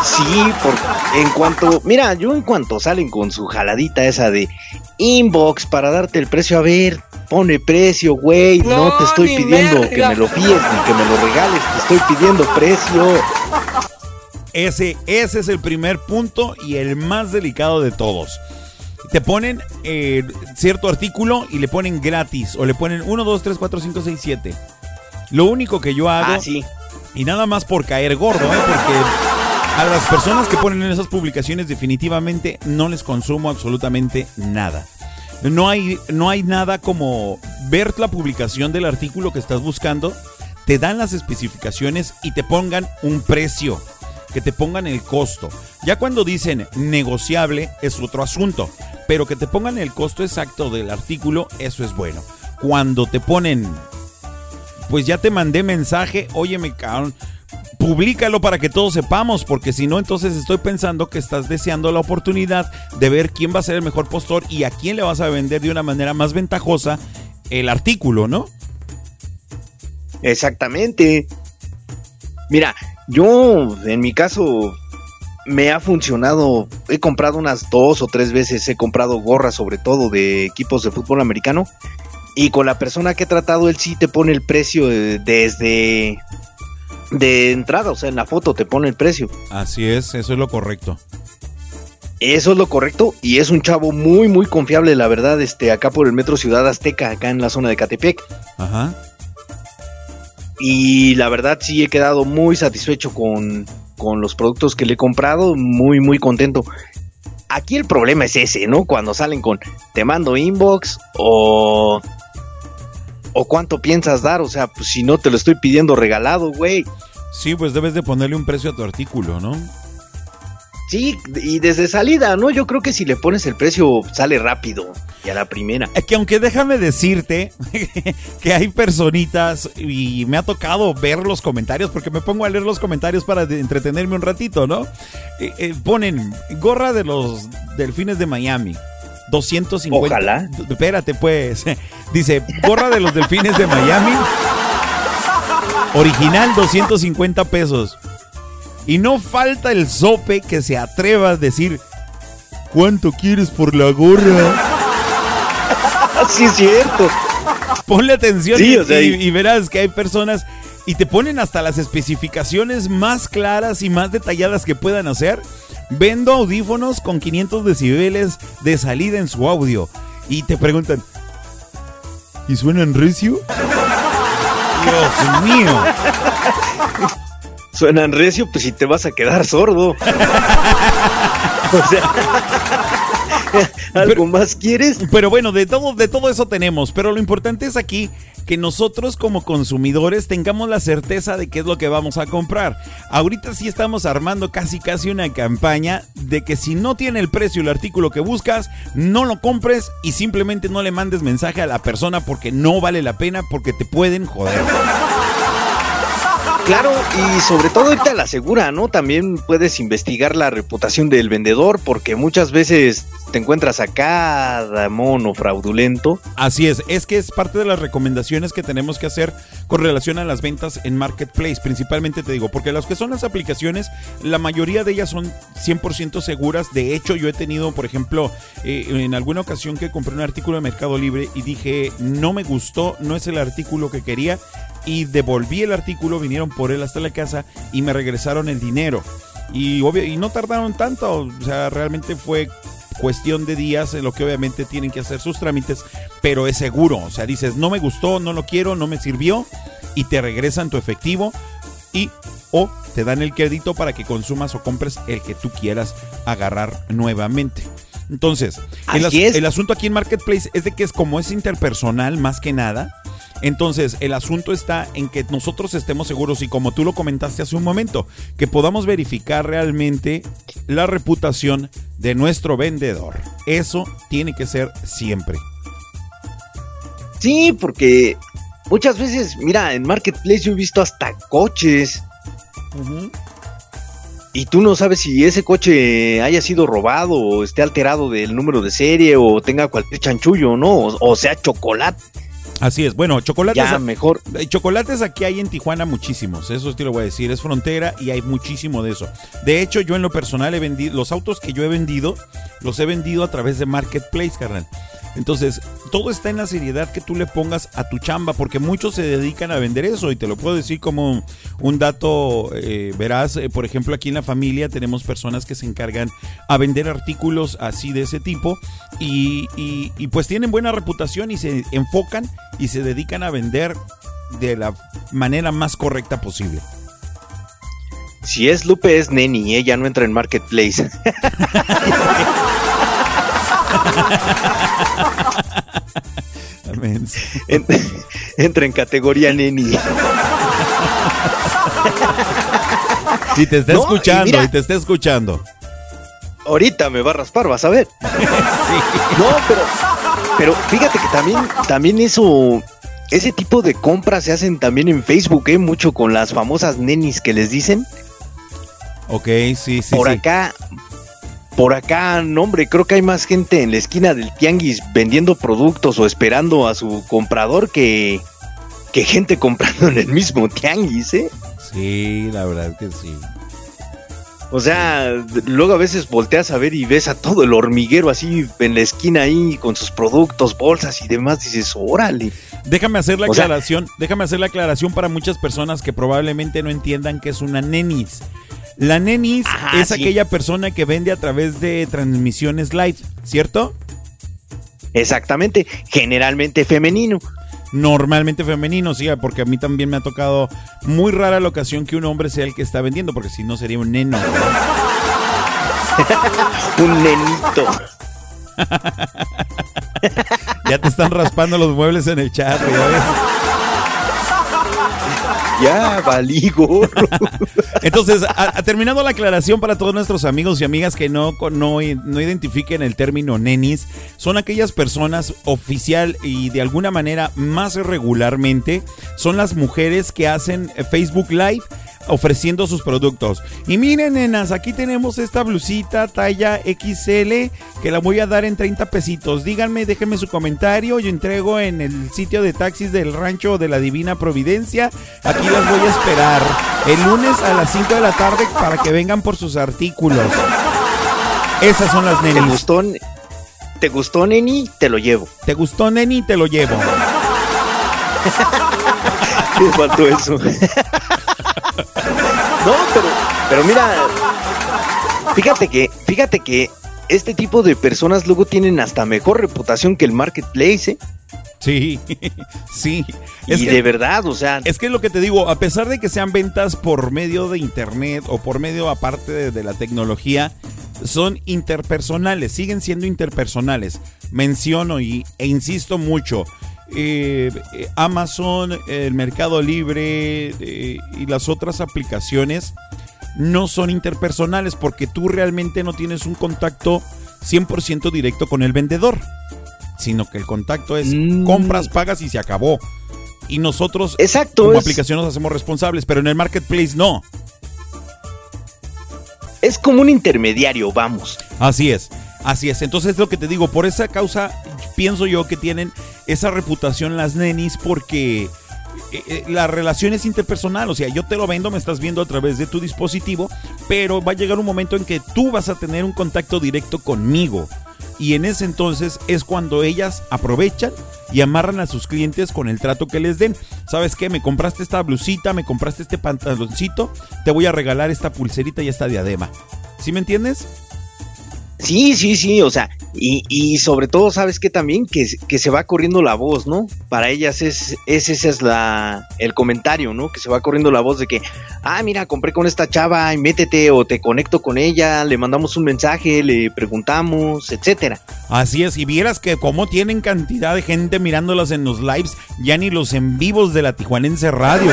Sí, porque en cuanto, mira, yo en cuanto salen con su jaladita esa de inbox para darte el precio, a ver, pone precio, güey, no, No, te estoy pidiendo que me lo fíes ni que me lo regales, te estoy pidiendo precio. Ese, ese es el primer punto y el más delicado de todos. Te ponen eh, cierto artículo y le ponen gratis o le ponen 1, 2, 3, 4, 5, 6, 7. Lo único que yo hago, Ah, sí. y nada más por caer gordo, ¿eh? porque a las personas que ponen en esas publicaciones definitivamente no les consumo absolutamente nada. No hay, no hay nada como ver la publicación del artículo que estás buscando, te dan las especificaciones y te pongan un precio, que te pongan el costo. Ya cuando dicen negociable es otro asunto, pero que te pongan el costo exacto del artículo, eso es bueno. Cuando te ponen, pues ya te mandé mensaje, óyeme, cabrón, Publícalo para que todos sepamos, porque si no, entonces estoy pensando que estás deseando la oportunidad de ver quién va a ser el mejor postor y a quién le vas a vender de una manera más ventajosa el artículo, ¿no? Exactamente. Mira, yo en mi caso me ha funcionado, he comprado unas dos o tres veces, he comprado gorras sobre todo de equipos de fútbol americano y con la persona que he tratado él sí te pone el precio desde de entrada, o sea, en la foto te pone el precio. Así es, eso es lo correcto. Eso es lo correcto y es un chavo muy muy confiable, la verdad, este acá por el Metro Ciudad Azteca, acá en la zona de Catepec. Ajá. Y la verdad sí he quedado muy satisfecho con, con los productos que le he comprado, muy muy contento. Aquí el problema es ese, ¿no? Cuando salen con te mando inbox o o cuánto piensas dar, o sea, pues si no te lo estoy pidiendo regalado, güey. Sí, pues debes de ponerle un precio a tu artículo, ¿no? Sí, y desde salida, ¿no? Yo creo que si le pones el precio sale rápido y a la primera. Es que aunque déjame decirte que hay personitas y me ha tocado ver los comentarios, porque me pongo a leer los comentarios para entretenerme un ratito, ¿no? Eh, eh, ponen gorra de los delfines de Miami. 250. Ojalá. Espérate, pues. Dice, gorra de los delfines de Miami. Original 250 pesos. Y no falta el sope que se atreva a decir, ¿cuánto quieres por la gorra? sí, es cierto. Ponle atención Sí, y, o sea, y- y- y verás que hay personas y te ponen hasta las especificaciones más claras y más detalladas que puedan hacer. Vendo audífonos con 500 decibeles de salida en su audio. Y te preguntan, ¿y suenan recio? Dios mío. Suenan recio, pues si te vas a quedar sordo. o sea, ¿algo más quieres? Pero bueno, de todo, de todo eso tenemos. Pero lo importante es aquí que nosotros como consumidores tengamos la certeza de qué es lo que vamos a comprar. Ahorita sí estamos armando casi casi una campaña de que si no tiene el precio el artículo que buscas, no lo compres y simplemente no le mandes mensaje a la persona porque no vale la pena porque te pueden joder. Claro, y sobre todo ahorita la segura, ¿no? También puedes investigar la reputación del vendedor porque muchas veces te encuentras a cada mono fraudulento. Así es, es que es parte de las recomendaciones que tenemos que hacer con relación a las ventas en Marketplace, principalmente te digo, porque las que son las aplicaciones, la mayoría de ellas son 100% seguras. De hecho, yo he tenido, por ejemplo, eh, en alguna ocasión que compré un artículo de Mercado Libre y dije, no me gustó, no es el artículo que quería, y devolví el artículo, vinieron por él hasta la casa y me regresaron el dinero. Y, obvio, y no tardaron tanto, o sea, realmente fue cuestión de días en lo que obviamente tienen que hacer sus trámites, pero es seguro, o sea, dices, no me gustó, no lo quiero, no me sirvió y te regresan tu efectivo y o te dan el crédito para que consumas o compres el que tú quieras agarrar nuevamente. Entonces, el, as- el asunto aquí en Marketplace es de que es como es interpersonal más que nada. Entonces, el asunto está en que nosotros estemos seguros y como tú lo comentaste hace un momento, que podamos verificar realmente la reputación de nuestro vendedor. Eso tiene que ser siempre. Sí, porque muchas veces, mira, en Marketplace yo he visto hasta coches. y tú no sabes si ese coche haya sido robado o esté alterado del número de serie o tenga cualquier chanchullo, ¿no? O, o sea, chocolate. Así es. Bueno, chocolates. Ya, mejor. Eh, Chocolates aquí hay en Tijuana muchísimos. Eso te lo voy a decir. Es frontera y hay muchísimo de eso. De hecho, yo en lo personal he vendido. Los autos que yo he vendido, los he vendido a través de Marketplace, carnal. Entonces, todo está en la seriedad que tú le pongas a tu chamba, porque muchos se dedican a vender eso, y te lo puedo decir como un dato, eh, verás, eh, por ejemplo, aquí en la familia tenemos personas que se encargan a vender artículos así de ese tipo, y, y- y pues tienen buena reputación y se enfocan y se dedican a vender de la manera más correcta posible. Si es Lupe, es Neni, ella no entra en Marketplace. En- entra en categoría Neni. Si te está No, y escuchando, mira- y te está escuchando. Ahorita me va a raspar, vas a ver. No, pero, pero fíjate que también, también eso, ese tipo de compras se hacen también en Facebook, ¿eh? Mucho con las famosas nenis que les dicen. Ok, sí, sí. por sí. acá, por acá, no hombre, creo que hay más gente en la esquina del tianguis vendiendo productos o esperando a su comprador que, que gente comprando en el mismo tianguis, ¿eh? Sí, la verdad que sí. O sea, luego a veces volteas a ver y ves a todo el hormiguero así en la esquina ahí con sus productos, bolsas y demás, dices, órale. Déjame hacer la O sea- aclaración, déjame hacer la aclaración para muchas personas que probablemente no entiendan que es una nenis. La nenis Ajá, es sí. aquella persona que vende a través de transmisiones live, ¿cierto? Exactamente, generalmente femenino. Normalmente femenino, sí, porque a mí también me ha tocado muy rara la ocasión que un hombre sea el que está vendiendo, porque si no sería un neno. un nenito. Ya te están raspando los muebles en el chat, ya ves. Ya, valí gorro. Entonces, a- a- terminando la aclaración para todos nuestros amigos y amigas que no, no, no identifiquen el término nenis, son aquellas personas oficial y de alguna manera más regularmente, son las mujeres que hacen Facebook Live ofreciendo sus productos. Y miren, nenas, aquí tenemos esta blusita talla XL que la voy a dar en 30 pesitos. Díganme, déjenme su comentario. Yo entrego en el sitio de taxis del rancho de la Divina Providencia. Aquí las voy a esperar el lunes a las 5 de la tarde para que vengan por sus artículos. Esas son las ¿Te nenis. gustó, ¿Te gustó, neni? Te lo llevo. ¿Te gustó, neni? Te lo llevo. Me faltó eso. No, pero, pero mira, fíjate que, fíjate que este tipo de personas luego tienen hasta mejor reputación que el marketplace, ¿eh? Sí, sí. Y de verdad, o sea. Es que es lo que te digo, a pesar de que sean ventas por medio de internet o por medio aparte de, de la tecnología, son interpersonales, siguen siendo interpersonales. Menciono y, e insisto mucho. Eh, Amazon, el Mercado Libre eh, y las otras aplicaciones no son interpersonales porque tú realmente no tienes un contacto 100% directo con el vendedor, sino que el contacto es compras, pagas y se acabó. Y nosotros Exacto, como es- aplicación nos hacemos responsables, pero en el marketplace no. Es como un intermediario, vamos. Así es, así es. Entonces es lo que te digo, por esa causa pienso yo que tienen esa reputación las nenis porque eh, eh, la relación es interpersonal, o sea, yo te lo vendo, me estás viendo a través de tu dispositivo, pero va a llegar un momento en que tú vas a tener un contacto directo conmigo. Y en ese entonces es cuando ellas aprovechan y amarran a sus clientes con el trato que les den. ¿Sabes qué? Me compraste esta blusita, me compraste este pantaloncito, te voy a regalar esta pulserita y esta diadema. ¿Sí me entiendes? Sí, sí, sí, o sea, y, y sobre todo, ¿sabes qué también? Que, que se va corriendo la voz, ¿no? Para ellas es, es ese es la, el comentario, ¿no? Que se va corriendo la voz de que, ah, mira, compré con esta chava y métete o te conecto con ella, le mandamos un mensaje, le preguntamos, etcétera. Así es, y vieras que como tienen cantidad de gente mirándolas en los lives, ya ni los en vivos de la Tijuanense Radio.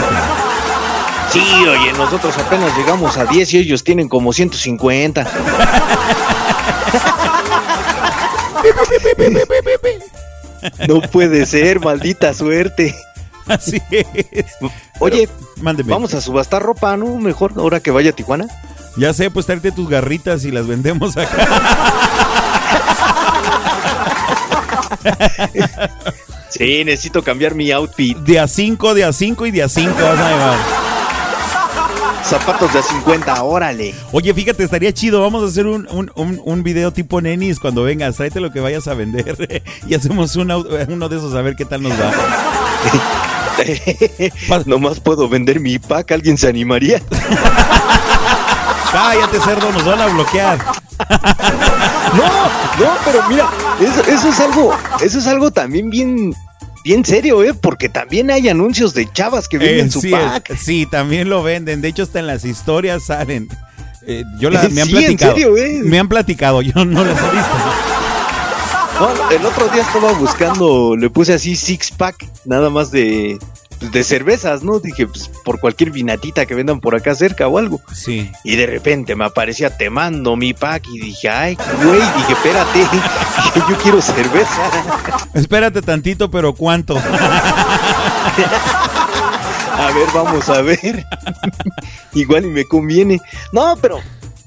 Sí, oye, nosotros apenas llegamos a 10 y ellos tienen como 150. No puede ser, maldita suerte. Así es. Oye, mándeme. vamos a subastar ropa, ¿no? Mejor ahora que vaya a Tijuana. Ya sé, pues tráete tus garritas y las vendemos acá. Sí, necesito cambiar mi outfit. De a 5, de a 5 y de a 5 vas a llevar. Zapatos de a 50, órale. Oye, fíjate, estaría chido. Vamos a hacer un, un, un, un video tipo nenis cuando vengas. Tráete lo que vayas a vender y hacemos una- uno de esos a ver qué tal nos va. Nomás puedo vender mi pack, ¿alguien se animaría? Cállate, cerdo, nos van a bloquear. No, no, pero mira, eso, eso es algo, eso es algo también bien, bien serio, ¿eh? Porque también hay anuncios de chavas que venden Eh, su sí, pack. eh, sí, también lo venden. De hecho, hasta en las historias salen. Eh, yo la, me han Sí, en platicado. serio, eh. Me han platicado, yo no las he visto. No, el otro día estaba buscando, le puse así six pack, nada más de, de cervezas, ¿no? Dije, pues por cualquier vinatita que vendan por acá cerca o algo. Sí. Y de repente me aparecía te mando mi pack y dije, ay, güey, dije, espérate, yo quiero cerveza. Espérate tantito, pero ¿cuánto? A ver, vamos a ver. Igual y me conviene. No, pero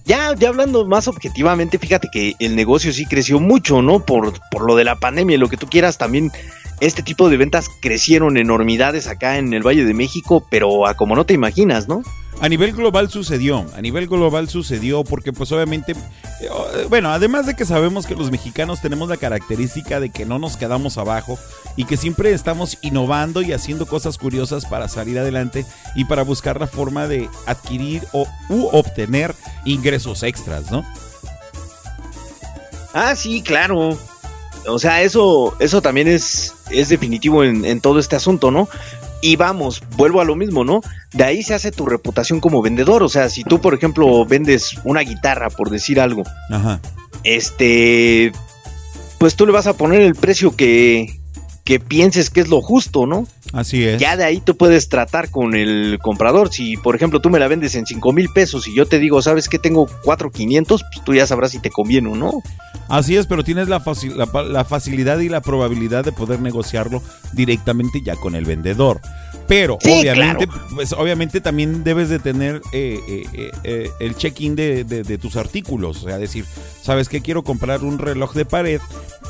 ya, ya hablando más objetivamente, fíjate que el negocio sí creció mucho, ¿no? Por, por lo de la pandemia y lo que tú quieras, también este tipo de ventas crecieron enormidades acá en el Valle de México, pero a como no te imaginas, ¿no? A nivel global sucedió, a nivel global sucedió porque pues obviamente, eh, bueno, además de que sabemos que los mexicanos tenemos la característica de que no nos quedamos abajo y que siempre estamos innovando y haciendo cosas curiosas para salir adelante y para buscar la forma de adquirir o u obtener ingresos extras, ¿no? Ah, sí, claro. O sea, eso, eso también es, es definitivo en, en todo este asunto, ¿no? Y vamos, vuelvo a lo mismo, ¿no? De ahí se hace tu reputación como vendedor. O sea, si tú, por ejemplo, vendes una guitarra, por decir algo, Ajá. este, pues tú le vas a poner el precio que, que pienses que es lo justo, ¿no? Así es. Ya de ahí tú puedes tratar con el comprador. Si, por ejemplo, tú me la vendes en 5 mil pesos y yo te digo, ¿sabes que tengo 4,500? Pues tú ya sabrás si te conviene o no. Así es, pero tienes la, faci- la la facilidad y la probabilidad de poder negociarlo directamente ya con el vendedor. Pero Sí, obviamente, claro. pues obviamente también debes de tener eh, eh, eh, eh, el check-in de, de- de tus artículos. O sea, decir, ¿sabes qué? Quiero comprar un reloj de pared,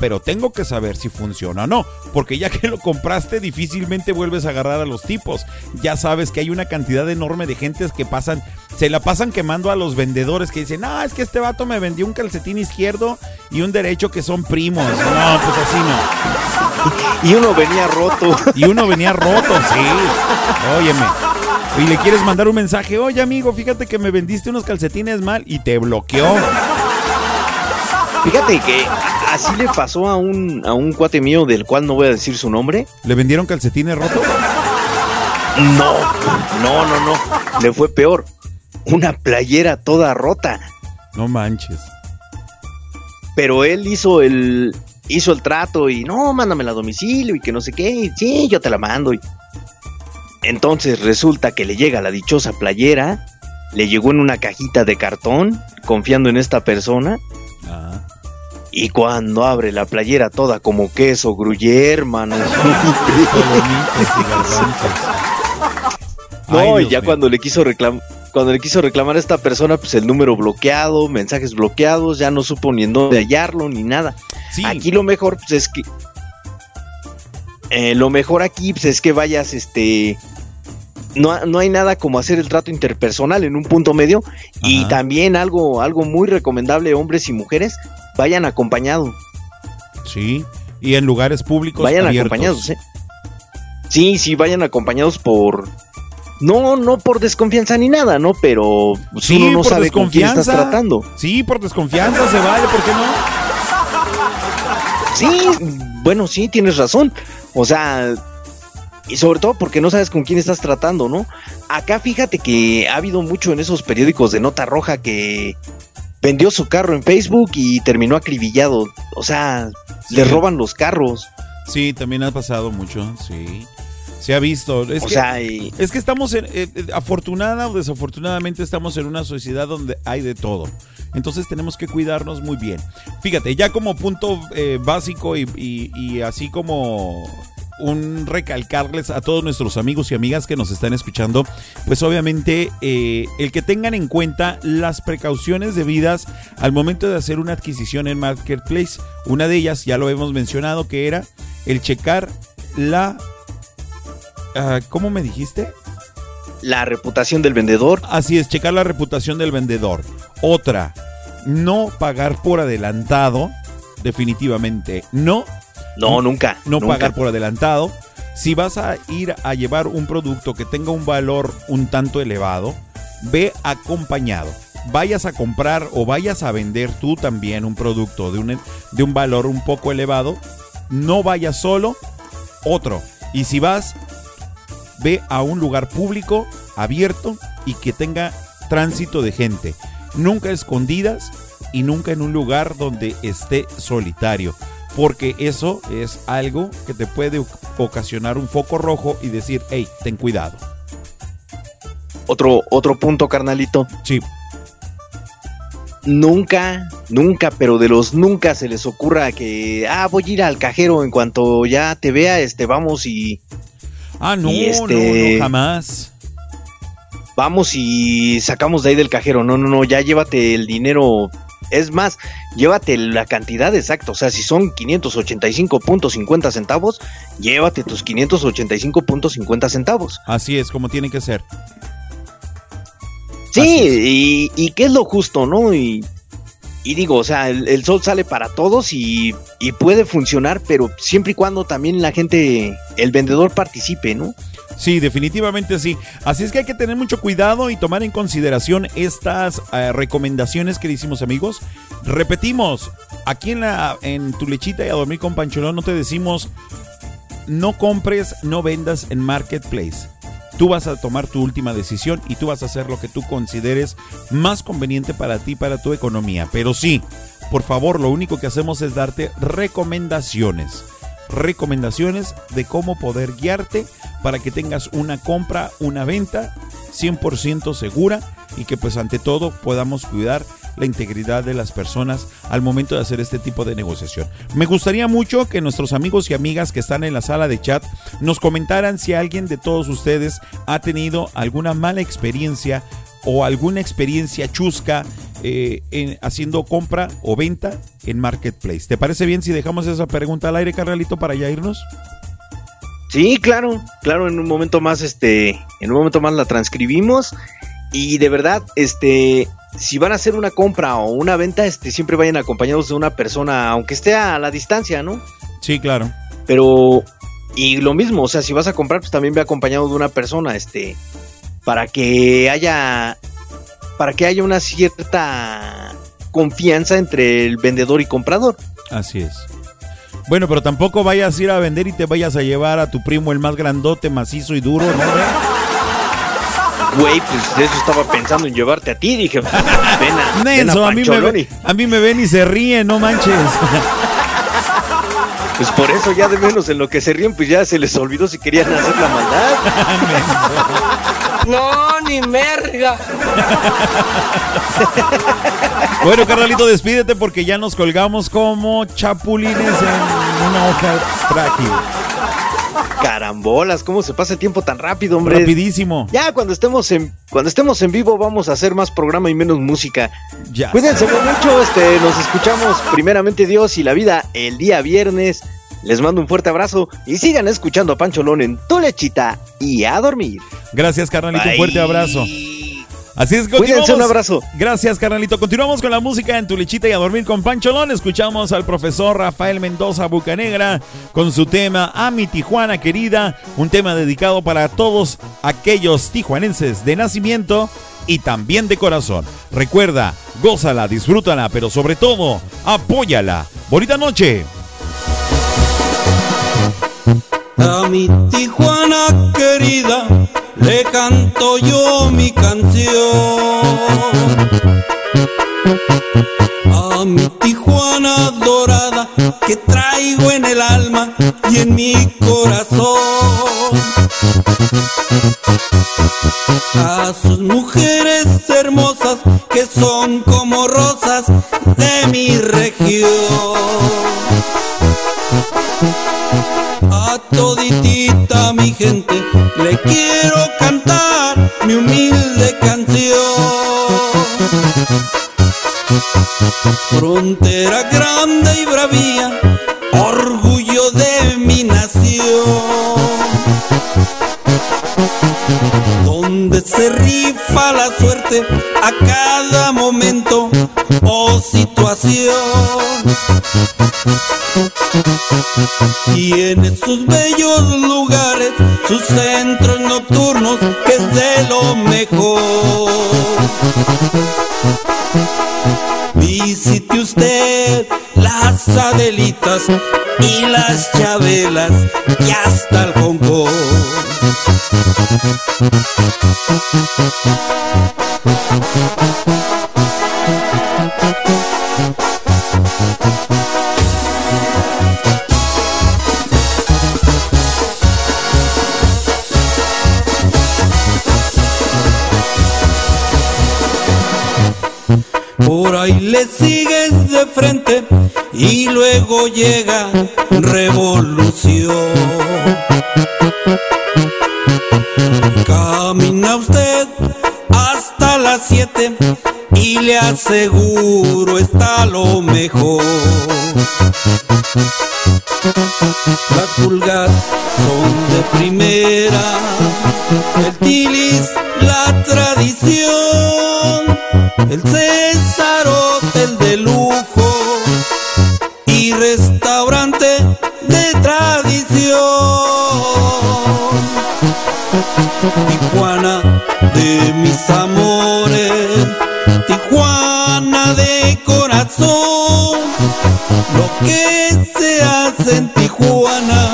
pero tengo que saber si funciona o no. Porque ya que lo compraste, difícilmente vuelves a agarrar a los tipos. Ya sabes que hay una cantidad enorme de gentes que pasan, se la pasan quemando a los vendedores que dicen, no, es que este vato me vendió un calcetín izquierdo y un derecho que son primos. No, pues así no. Y uno venía roto. Y uno venía roto, sí. Óyeme. Y le quieres mandar un mensaje, oye amigo, fíjate que me vendiste unos calcetines mal y te bloqueó. Fíjate que así le pasó a un, a un cuate mío del cual no voy a decir su nombre. ¿Le vendieron calcetines rotos? No, no, no, no. Le fue peor. Una playera toda rota. No manches. Pero él hizo el hizo el trato y no, mándamela a domicilio y que no sé qué. y sí, yo te la mando. y- Entonces resulta que le llega la dichosa playera, le llegó en una cajita de cartón, confiando en esta persona. Y cuando abre la playera toda como queso gruyere, hermano. No, Ay, y ya cuando le quiso reclamar, cuando le quiso reclamar a esta persona, pues el número bloqueado, mensajes bloqueados, ya no supo ni en dónde hallarlo ni nada. Aquí lo mejor pues es que eh, lo mejor aquí pues, es que vayas, este, no, no hay nada como hacer el trato interpersonal en un punto medio y también algo, algo muy recomendable, hombres y mujeres, vayan acompañados. Sí. Y en lugares públicos Vayan abiertos. acompañados, ¿eh? Sí, sí, vayan acompañados por. No, no por desconfianza ni nada, ¿no? Pero pues, Sí, uno no por sabe con quién estás tratando. Sí, por desconfianza se vale, ¿por qué no? Sí, bueno, sí, tienes razón. O sea, y sobre todo porque no sabes con quién estás tratando, ¿no? Acá fíjate que ha habido mucho en esos periódicos de nota roja que vendió su carro en Facebook y terminó acribillado. O sea, le roban los carros. Sí, también ha pasado mucho, sí. Se ha visto. Es O que, sea, y- es que estamos, en, eh, eh, afortunada o desafortunadamente, estamos en una sociedad donde hay de todo. Entonces tenemos que cuidarnos muy bien. Fíjate, ya como punto eh, básico y, y- y así como un recalcarles a todos nuestros amigos y amigas que nos están escuchando, pues obviamente eh, el que tengan en cuenta las precauciones debidas al momento de hacer una adquisición en Marketplace. Una de ellas, ya lo hemos mencionado, que era el checar la... ah, ¿Cómo me dijiste? La reputación del vendedor. Así es, checar la reputación del vendedor. Otra, no pagar por adelantado. Definitivamente no. No, nunca. No nunca. pagar por adelantado. Si vas a ir a llevar un producto que tenga un valor un tanto elevado, ve acompañado. Vayas a comprar o vayas a vender tú también un producto de un, de un valor un poco elevado, no vayas solo, otro. Y si vas, ve a un lugar público, abierto y que tenga tránsito de gente. Nunca escondidas y nunca en un lugar donde esté solitario. Porque eso es algo que te puede ocasionar un foco rojo y decir, hey, ten cuidado. Otro, otro punto, carnalito. Sí. Nunca, nunca, pero de los nunca se les ocurra que, ah, voy a ir al cajero en cuanto ya te vea, este, vamos y... Ah, no, y este, no, no, jamás. Vamos y sacamos de ahí del cajero. No, no, no, ya llévate el dinero. Es más, llévate la cantidad exacta. O sea, si son 585.50 centavos, llévate tus 585.50 centavos. Así es como tiene que ser. Sí, y, y qué es lo justo, ¿no? Y, y digo, o sea, el, el sol sale para todos y, y puede funcionar, pero siempre y cuando también la gente, el vendedor participe, ¿no? Sí, definitivamente sí. Así es que hay que tener mucho cuidado y tomar en consideración estas eh, recomendaciones que le hicimos amigos. Repetimos, aquí en, la, en tu lechita y a dormir con Pancholón no te decimos no compres, no vendas en Marketplace. Tú vas a tomar tu última decisión y tú vas a hacer lo que tú consideres más conveniente para ti, para tu economía. Pero sí, por favor, lo único que hacemos es darte recomendaciones. Recomendaciones de cómo poder guiarte para que tengas una compra, una venta 100% segura y que pues ante todo podamos cuidar la integridad de las personas al momento de hacer este tipo de negociación. Me gustaría mucho que nuestros amigos y amigas que están en la sala de chat nos comentaran si alguien de todos ustedes ha tenido alguna mala experiencia o alguna experiencia chusca eh, en, haciendo compra o venta en Marketplace. ¿Te parece bien si dejamos esa pregunta al aire, Carnalito, para ya irnos? Sí, claro, claro, en un momento más, este, en un momento más la transcribimos. Y de verdad, este, si van a hacer una compra o una venta, este, siempre vayan acompañados de una persona, aunque esté a la distancia, ¿no? Sí, claro. Pero, y lo mismo, o sea, si vas a comprar, pues también ve acompañado de una persona, este, para que haya, para que haya una cierta confianza entre el vendedor y comprador. Así es. Bueno, pero tampoco vayas a ir a vender y te vayas a llevar a tu primo el más grandote, macizo y duro, ¿no? Güey, pues de eso estaba pensando en llevarte a ti. Dije, ven a, ven Nelson, a, mí me, Pancholón ve- y- a mí me ven y se ríen, no manches. Pues por eso ya de menos en lo que se ríen, pues ya se les olvidó si querían hacer la maldad. No, ni merga. Bueno, carnalito, despídete porque ya nos colgamos como chapulines en una hoja frágil. Carambolas, ¿cómo se pasa el tiempo tan rápido, hombre? Rapidísimo. Ya cuando estemos en cuando estemos en vivo vamos a hacer más programa y menos música. Ya. Cuídense mucho, este, nos escuchamos primeramente Dios y la vida el día viernes. Les mando un fuerte abrazo y sigan escuchando a Pancholón en tu lechita y a dormir. Gracias, carnalito, un fuerte abrazo. Así es, Cuídense, continuamos. un abrazo. Gracias, carnalito. Continuamos con la música en tu lechita y a dormir con Pancholón. Escuchamos al profesor Rafael Mendoza Bucanegra con su tema A mi Tijuana querida, un tema dedicado para todos aquellos tijuanenses de nacimiento y también de corazón. Recuerda, gózala, disfrútala, pero sobre todo, apóyala. Bonita noche. A mi Tijuana querida le canto yo mi canción. A mi Tijuana dorada que traigo en el alma y en mi corazón. A sus mujeres hermosas que son como rosas de mi región. A toditas toda mi gente le quiero cantar mi humilde canción. Frontera grande y bravía, orgullo de mi nación. Donde se rifa la suerte a cada momento o situación. Tiene sus bellos lugares, sus centros nocturnos, que es de lo mejor. Visite usted las Adelitas y las Chabelas y hasta el Hong. Por ahí le sigues de frente y luego llega revolución. Camina usted hasta las 7 y le aseguro está lo mejor. Las pulgas son de primera, el tilis la tradición, el César de lujo y restaurante de tradición. Tijuana de mis amores, Tijuana de corazón. Lo que se hace en Tijuana,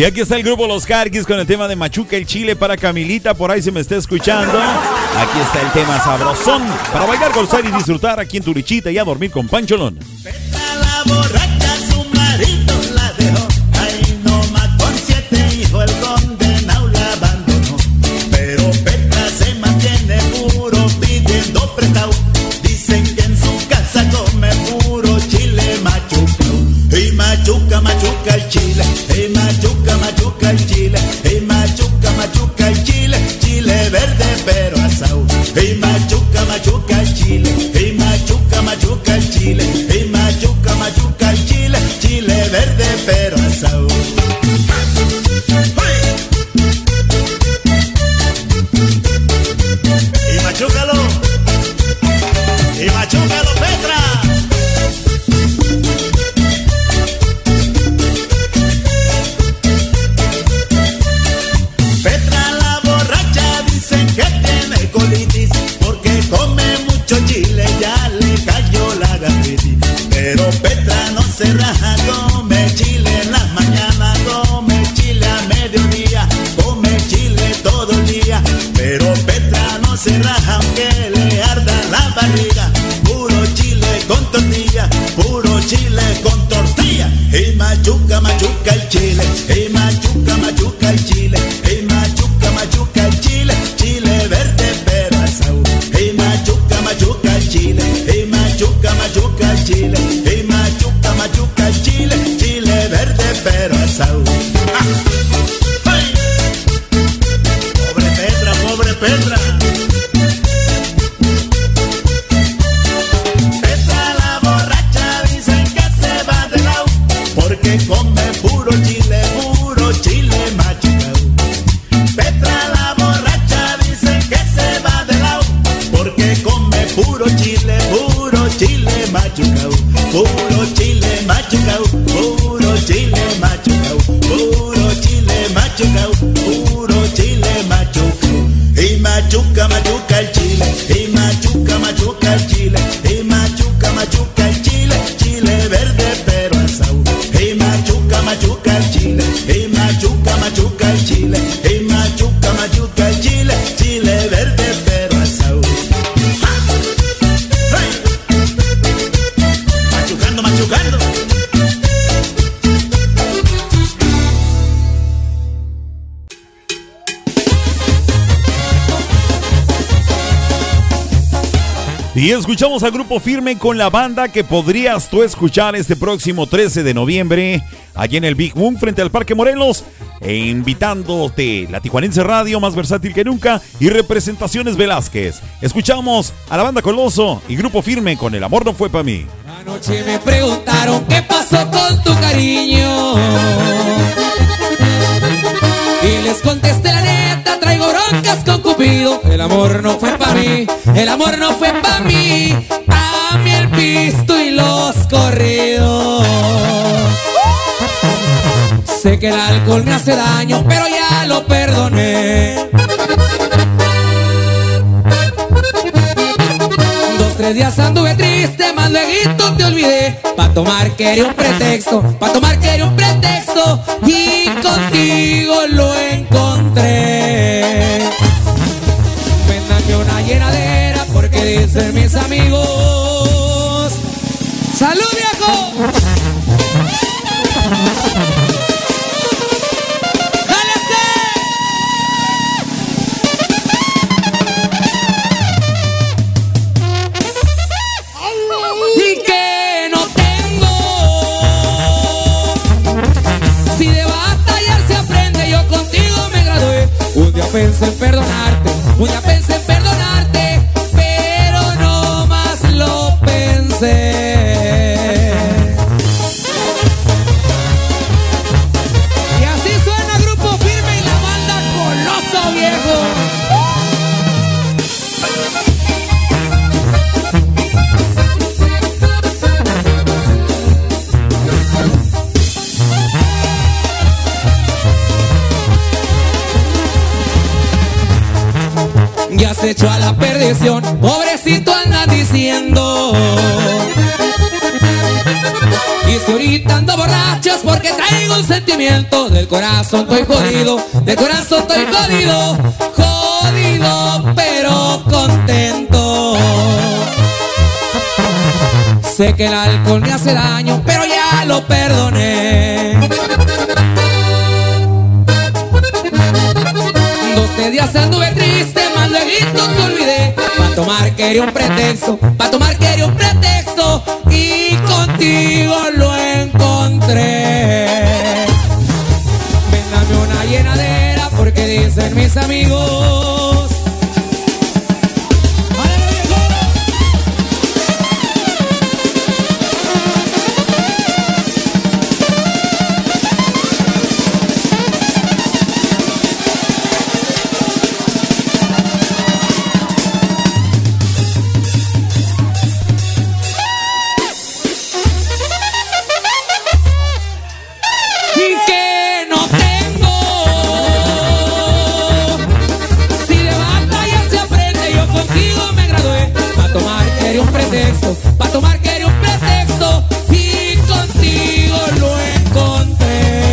Y aquí está el grupo Los Carquis con el tema de Machuca el Chile para Camilita, por ahí se me está escuchando. Aquí está el tema sabrosón para bailar, gozar y disfrutar aquí en Turichita y a dormir con Pancholón. La borracha su marido la dejó. Ahí nomás con siete hijos el condenado la abandonó. Pero Petra se mantiene puro pidiendo prestado. Dicen que en su casa come puro chile machucao. Y machuca, machuca el chile. Y machuca, machuca chile. Y machuca, machuca chile. Chile verde pero asado. Y machuca, machuca chile. Y machuca, machuca chile. Y machuca, escuchamos al grupo firme con la banda que podrías tú escuchar este próximo 13 de noviembre allí en el Big Boom frente al Parque Morelos e invitándote la Tijuanense Radio más versátil que nunca y representaciones Velázquez. Escuchamos a la banda Coloso y grupo firme con El amor no fue para mí. Anoche me preguntaron qué pasó con tu cariño. Y les contesté la traigo broncas con Cupido. El amor no fue para mí, el amor no fue para mí. A mí el pisto y los corridos. Sé que el alcohol me hace daño, pero ya lo perdoné. Tres días anduve triste, más luego te olvidé. Pa' tomar quería un pretexto, pa' tomar quería un pretexto. Y contigo lo encontré. Véndame una llenadera porque dicen mis amigos. ¡Salud, viejo! Pensé en perdonarte, un día pensé en Ya se echó a la perdición, pobrecito andan diciendo. Y si ahorita ando borrachos porque traigo un sentimiento. Del corazón estoy jodido, del corazón estoy jodido Jodido pero contento. Sé que el alcohol me hace daño, pero ya lo perdoné. Dos días anduve Tomar quería un pretexto, pa' tomar quería un pretexto. Y contigo lo encontré. Véndame una llenadera porque dicen mis amigos. Pa' tomar tomar quería un pretexto. Y contigo lo encontré.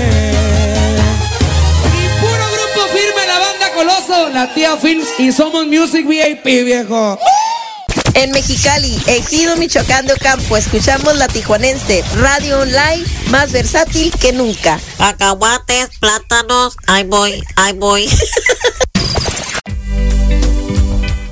Puro grupo firme, la banda Coloso, la tía Films y somos Music VIP, viejo. En Mexicali, Ejido Michoacán de Ocampo, escuchamos la tijuanense, radio online más versátil que nunca. Cacahuates, plátanos, ahí voy, ahí voy.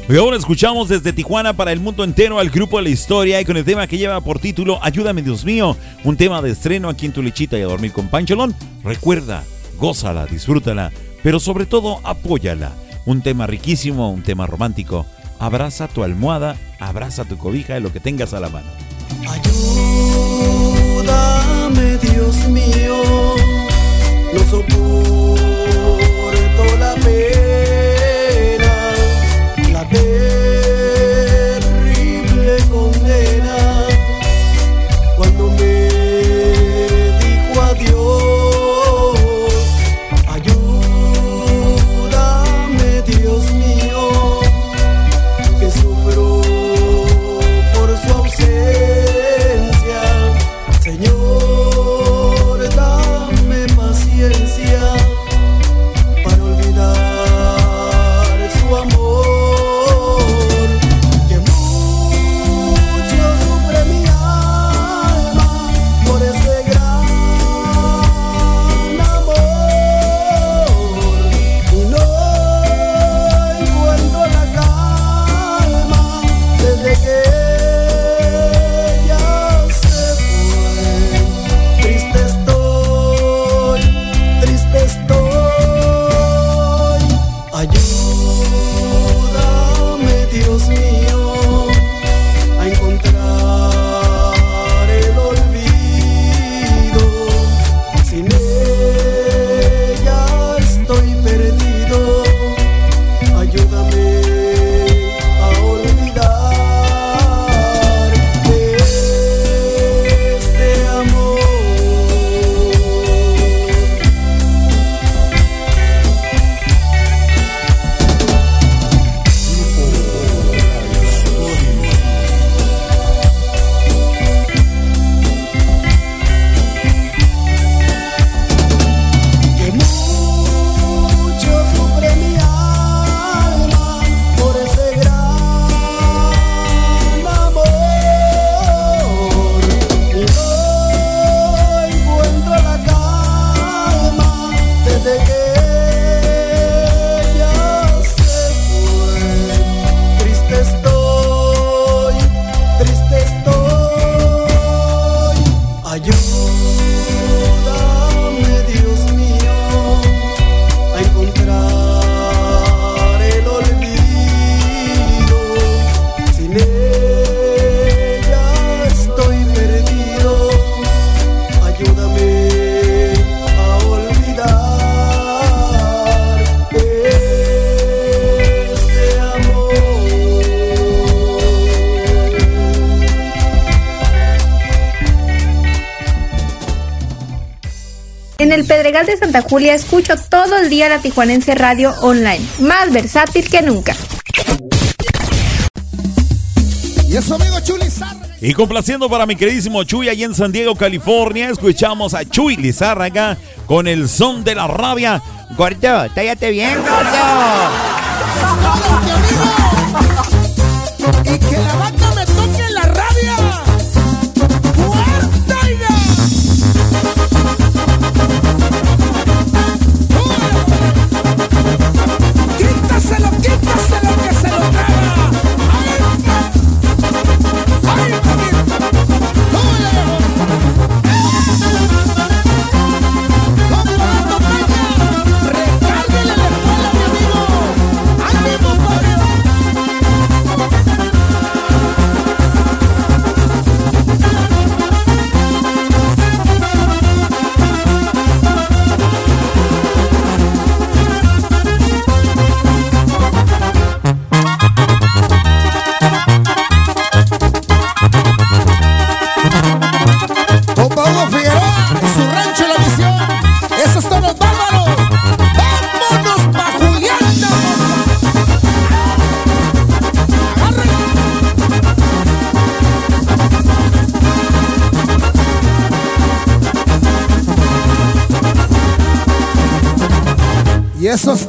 Y ahora escuchamos desde Tijuana para el mundo entero al grupo de la historia y con el tema que lleva por título Ayúdame Dios mío, un tema de estreno aquí en tu lechita y a dormir con Pancholón. Recuerda, gózala, disfrútala, pero sobre todo apóyala. Un tema riquísimo, un tema romántico. Abraza tu almohada, abraza tu cobija lo que tengas a la mano. Ayúdame, Dios mío, no soporto la pena, la terrible Pedregal de Santa Julia escucho todo el día la Tijuanense Radio Online, más versátil que nunca. Y eso, amigo Chuli y complaciendo para mi queridísimo Chuy allí en San Diego, California, escuchamos a Chuy Lizárraga con el son de la rabia. Gordo, tállate bien, gordo. Y que la esos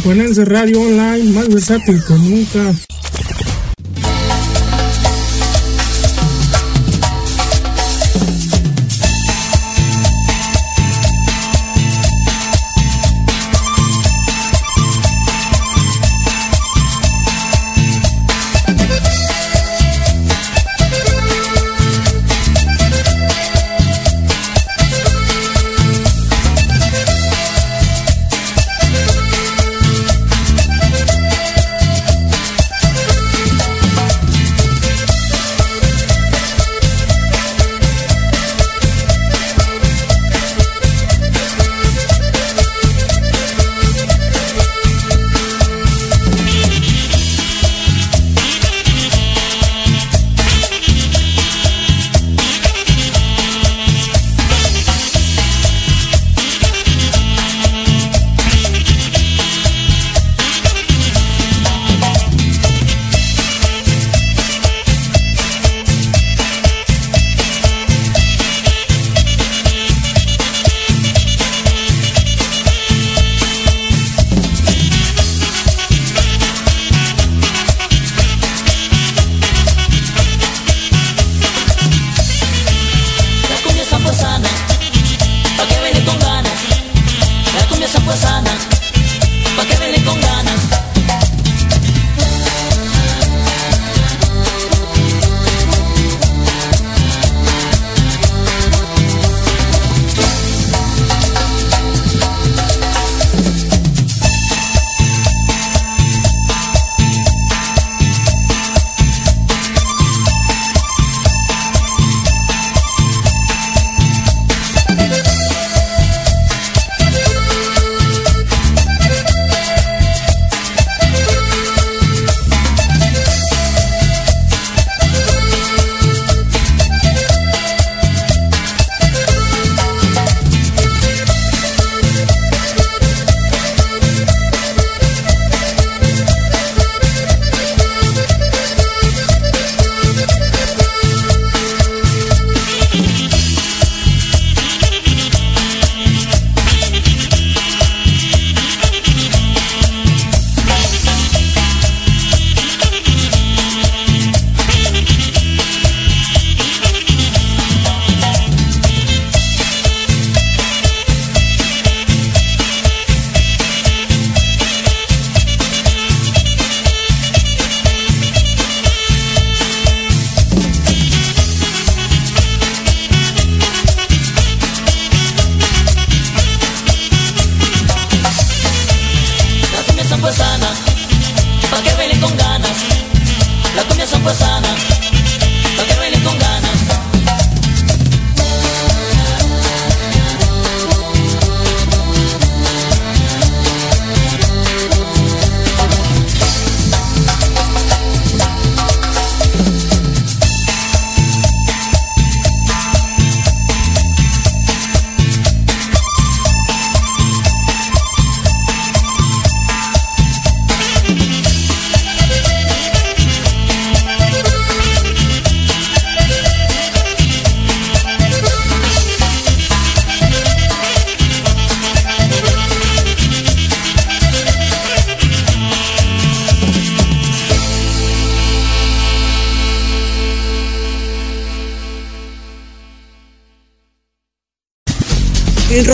Tijuanense Radio Online, más versátil que nunca.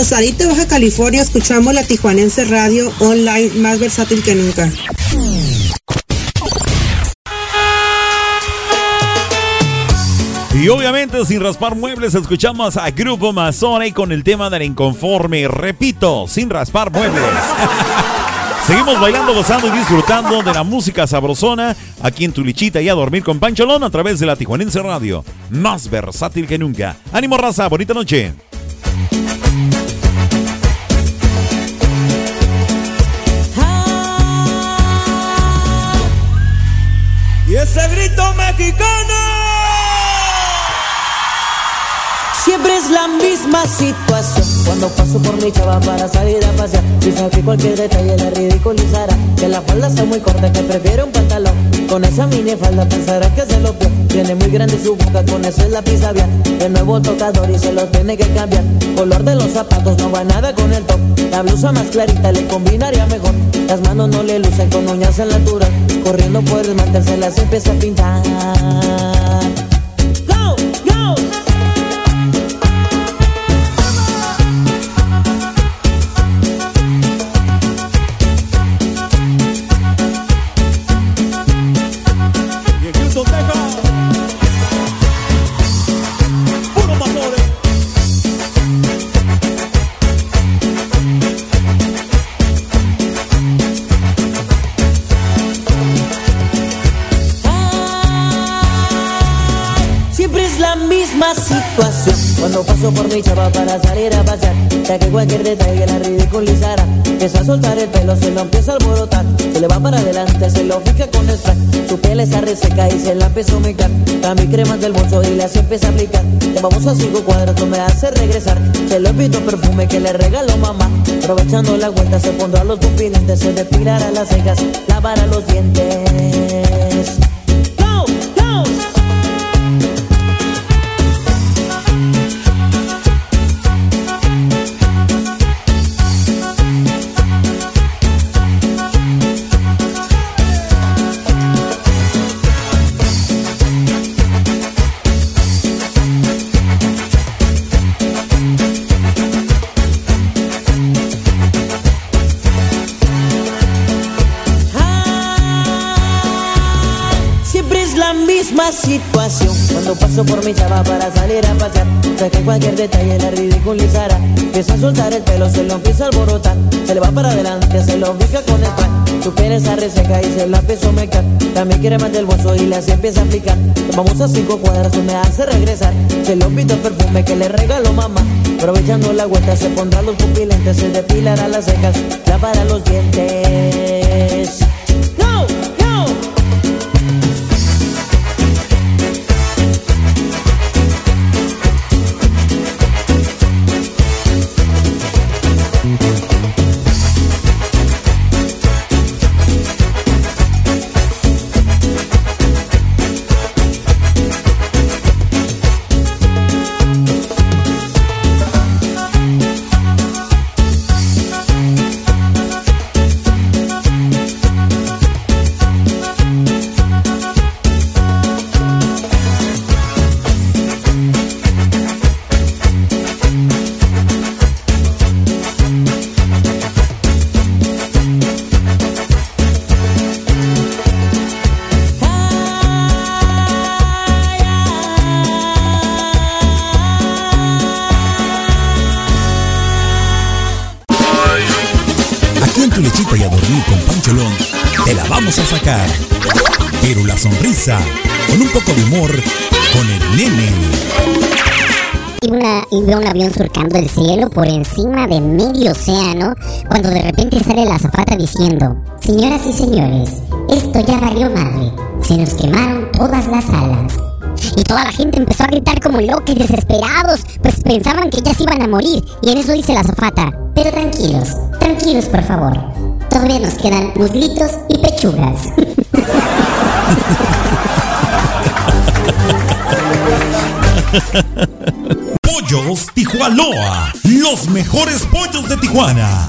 Rosarito, Baja California, escuchamos la Tijuanense Radio Online más versátil que nunca. Y obviamente sin raspar muebles escuchamos a Grupo Mazone con el tema del inconforme. Repito, sin raspar muebles. Seguimos bailando, gozando y disfrutando de la música sabrosona aquí en Tulichita y a dormir con Pancholón a través de la Tijuanense Radio. Más versátil que nunca. Ánimo raza, bonita noche. Es la misma situación Cuando paso por mi chava para salir a pasear Pienso que cualquier detalle la ridiculizará Que la falda está muy corta, que prefiere un pantalón Con esa mini falda pensará que se lo pie. Tiene muy grande su boca, con eso es la pizza El nuevo tocador y se lo tiene que cambiar. Color de los zapatos no va nada con el top. La blusa más clarita le combinaría mejor. Las manos no le lucen con uñas en la altura. Corriendo por el mantel se las empieza a pintar. Cuando paso por mi chava para salir a pasear Ya que cualquier detalle la ridiculizará. Empieza a soltar el pelo, se lo empieza a alborotar. Se le va para adelante, se lo fija con el spray Su piel está reseca y se la empieza a humecar Cambia cremas del bolso y las empieza a aplicar. Ya vamos a cinco cuadros, me hace regresar. Se lo invito perfume que le regaló mamá. Aprovechando la vuelta se pondrá los pupilentes Se depilará las cejas, lavará los dientes Paso por mi chava para salir a pasear. Sé que cualquier detalle la ridiculizará. Empieza a soltar el pelo, se lo empieza a alborotar. Se le va para adelante, se lo ubica con el spray Su piel está reseca y se la empieza a mecar. También quiere más del bolso y las empieza a aplicar. Vamos a cinco cuadras, me hace regresar. Se lo invito perfume que le regaló mamá. Aprovechando la vuelta se pondrá los pupilentes Se depilará las cejas, lavará los dientes sonrisa, con un poco de humor, con el nene. Iba, un avión surcando el cielo por encima de medio océano cuando de repente sale la azafata diciendo, Señoras y señores, esto ya valió madre, se nos quemaron todas las alas. Y toda la gente empezó a gritar como locos desesperados, pues pensaban que ya se iban a morir, y en eso dice la azafata, pero tranquilos, tranquilos por favor, todavía nos quedan muslitos y pechugas. Pollos Tijuanoa, los mejores pollos de Tijuana.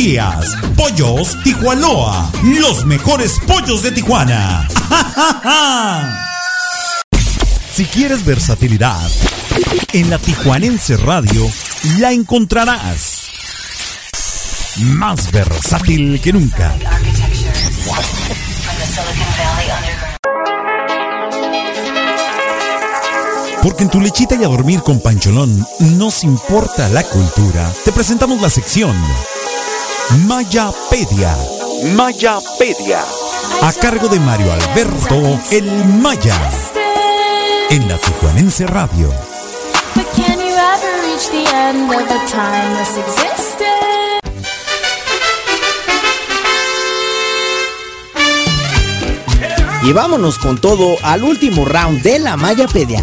Pollos Tijuanoa, los mejores pollos de Tijuana. Si quieres versatilidad, en la Tijuanense Radio la encontrarás. Más versátil que nunca. Porque en tu lechita y a dormir con Pancholón nos importa la cultura. Te presentamos la sección Mayapedia. Mayapedia. A cargo de Mario Alberto El Maya. En la Tijuanense Radio. But can you ever reach the end of a timeless existence? Y vámonos con todo al último round de la Mayapedia.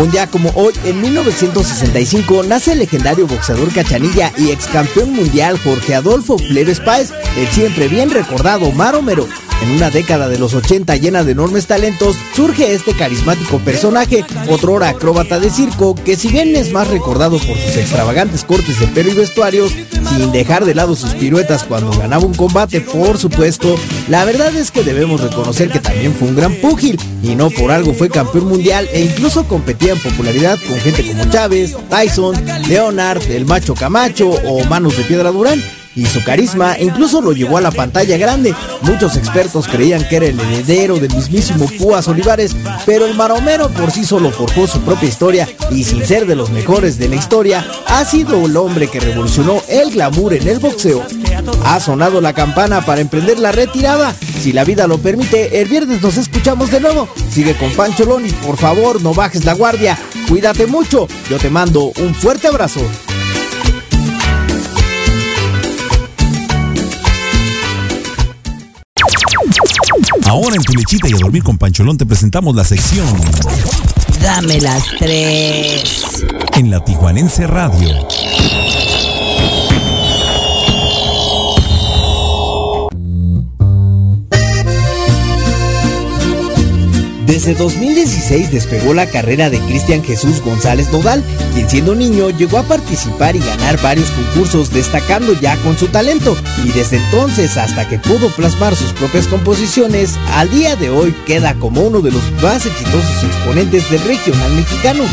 Un día como hoy, en 1965, nace el legendario boxeador cachanilla y ex campeón mundial Jorge Adolfo Fleves Páez, el siempre bien recordado Maromero. En una década de los 80 llena de enormes talentos, surge este carismático personaje, otrora acróbata de circo, que si bien es más recordado por sus extravagantes cortes de pelo y vestuarios, sin dejar de lado sus piruetas cuando ganaba un combate, por supuesto, la verdad es que debemos reconocer que también fue un gran púgil, y no por algo fue campeón mundial e incluso competía en popularidad con gente como Chávez, Tyson, Leonard, el Macho Camacho o Manos de Piedra Durán. Y su carisma incluso lo llevó a la pantalla grande. Muchos expertos creían que era el heredero del mismísimo Púas Olivares, pero el maromero por sí solo forjó su propia historia y sin ser de los mejores de la historia, ha sido el hombre que revolucionó el glamour en el boxeo. Ha sonado la campana para emprender la retirada. Si la vida lo permite, el viernes nos escuchamos de nuevo. Sigue con Pancholón y por favor no bajes la guardia. Cuídate mucho. Yo te mando un fuerte abrazo. Ahora en tu lechita y a dormir con Pancholón te presentamos la sección Dame las tres. en la Tijuanense Radio. Desde 2016 despegó la carrera de Cristian Jesús González Nodal, quien siendo niño llegó a participar y ganar varios concursos destacando ya con su talento, y desde entonces hasta que pudo plasmar sus propias composiciones, al día de hoy queda como uno de los más exitosos exponentes del regional mexicano.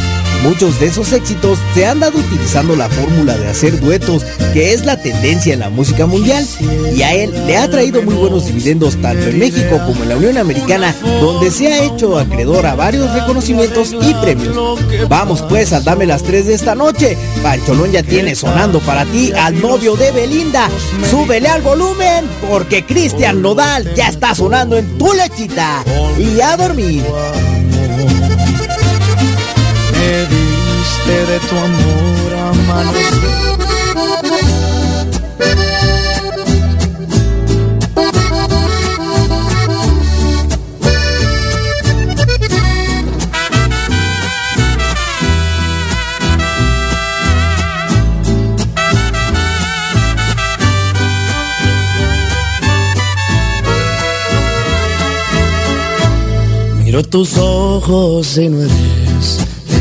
Muchos de esos éxitos se han dado utilizando la fórmula de hacer duetos, que es la tendencia en la música mundial, y a él le ha traído muy buenos dividendos tanto en México como en la Unión Americana, donde se ha hecho acreedor a varios reconocimientos y premios. Vamos pues al Dame las 3 de esta noche. Pancholón ya tiene sonando para ti al novio de Belinda. Súbele al volumen, porque Cristian Nodal ya está sonando en tu lechita. Y a dormir. Me diste de tu amor a Miro tus ojos y no eres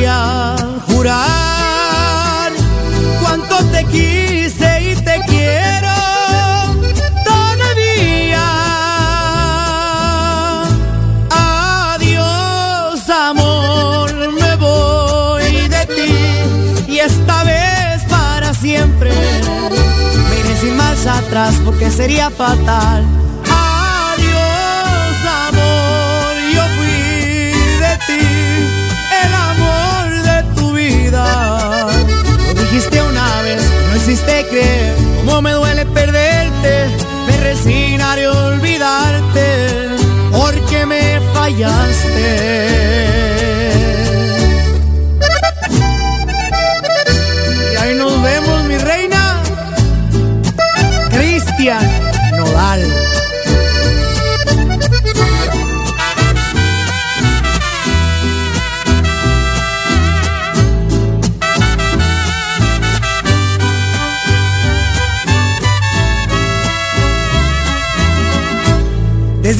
Podría jurar cuánto te quise y te quiero todavía. Adiós, amor, me voy de ti y esta vez para siempre. Me iré sin marcha atrás porque sería fatal. Existe creer. Cómo me duele perderte, me resignaré a olvidarte, porque me fallaste.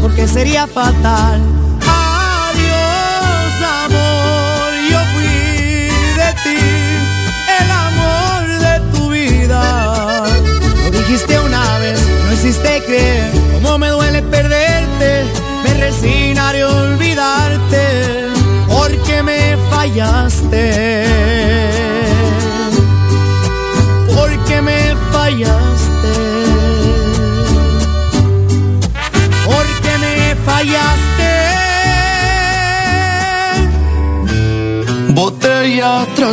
porque sería fatal. Adiós, amor, yo fui de ti, el amor de tu vida. Lo dijiste una vez, no hiciste creer cómo me duele perderte. Me resignaré a olvidarte porque me fallaste. Porque me fallaste.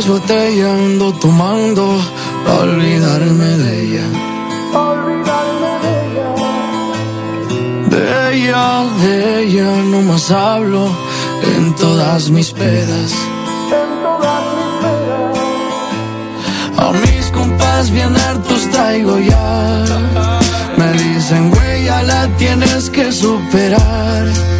Botella tras botella ando tomando pa' olvidarme de ella. De ella, de ella no más hablo en todas mis pedas. A mis compas bien hartos traigo ya. Me dicen, güey, ya la tienes que superar.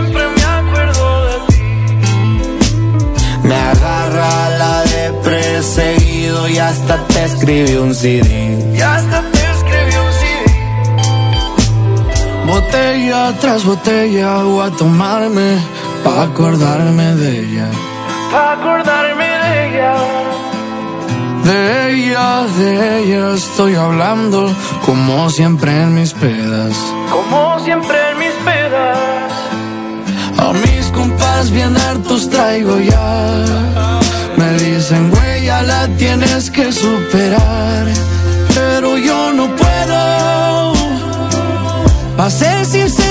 Me agarra la de perseguido y hasta te escribí un CD. Y hasta te escribí un CD. Botella tras botella voy a tomarme pa' acordarme de ella. Pa' acordarme de ella. De ella, de ella estoy hablando como siempre en mis pedas. Como siempre en mis pedas. A mis compas bien hartos traigo ya. Me dicen, güey, ya la tienes que superar. Pero yo no puedo. Pa' ser sinceros,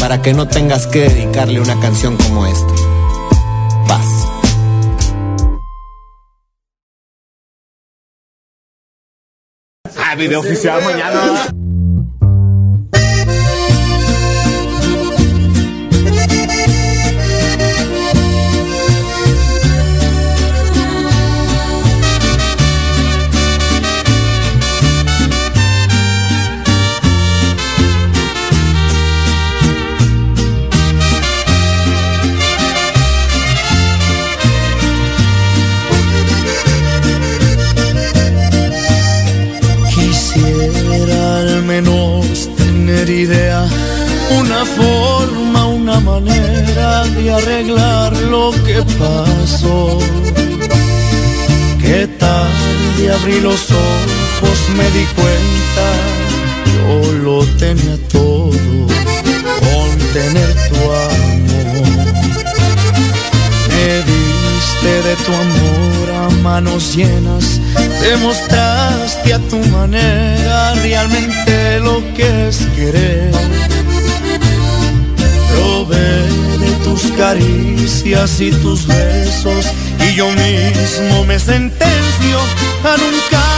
para que no tengas que dedicarle una canción como esta. Paz. Ah, video oficial mañana. Manera de arreglar lo que pasó. Qué tarde abrí los ojos me di cuenta, yo lo tenía todo con tener tu amor. Me diste de tu amor a manos llenas, demostraste a tu manera realmente lo que es querer. De tus caricias y tus besos y yo mismo me sentencio a nunca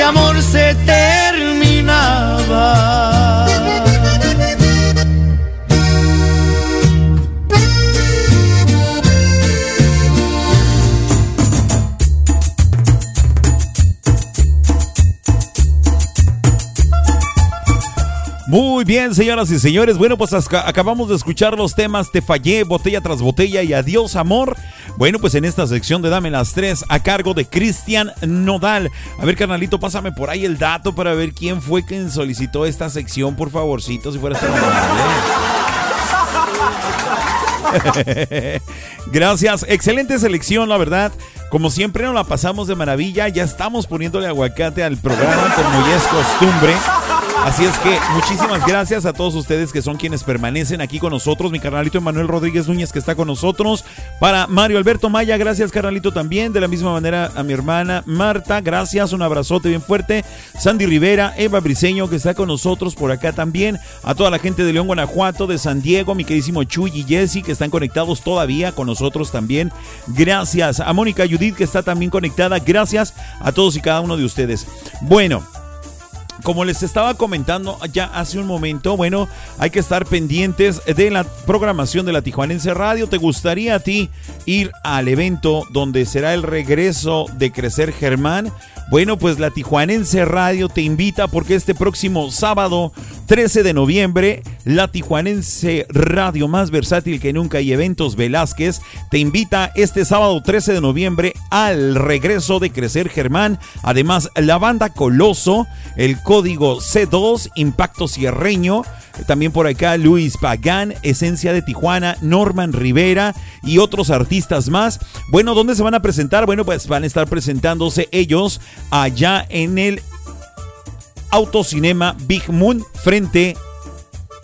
amor se Muy bien, señoras y señores. Bueno, pues acabamos de escuchar los temas Te fallé, botella tras botella y Adiós amor. Bueno, pues en esta sección de Dame las tres a cargo de Cristian Nodal. A ver, carnalito, pásame por ahí el dato para ver quién fue quien solicitó esta sección, por favorcito, si fueras tan. Gracias, excelente selección, la verdad. Como siempre nos la pasamos de maravilla, ya estamos poniéndole aguacate al programa como ya es costumbre. Así es que muchísimas gracias a todos ustedes que son quienes permanecen aquí con nosotros. Mi carnalito Emanuel Rodríguez Núñez que está con nosotros. Para Mario Alberto Maya, gracias carnalito también. De la misma manera a mi hermana Marta, gracias. Un abrazote bien fuerte. Sandy Rivera, Eva Briseño que está con nosotros por acá también. A toda la gente de León, Guanajuato, de San Diego, mi queridísimo Chuy y Jesse que están conectados todavía con nosotros también. Gracias. A Mónica Judith que está también conectada. Gracias a todos y cada uno de ustedes. Bueno. Como les estaba comentando ya hace un momento, bueno, hay que estar pendientes de la programación de la Tijuanense Radio. ¿Te gustaría a ti ir al evento donde será el regreso de Crecer Germán? Bueno, pues la Tijuanense Radio te invita porque este próximo sábado 13 de noviembre, la Tijuanense Radio más versátil que nunca y Eventos Velázquez te invita este sábado 13 de noviembre al regreso de Crecer Germán. Además, la banda Coloso, el código C2, Impacto Cierreño. También por acá Luis Pagán, Esencia de Tijuana, Norman Rivera y otros artistas más. Bueno, ¿dónde se van a presentar? Bueno, pues van a estar presentándose ellos allá en el Autocinema Big Moon frente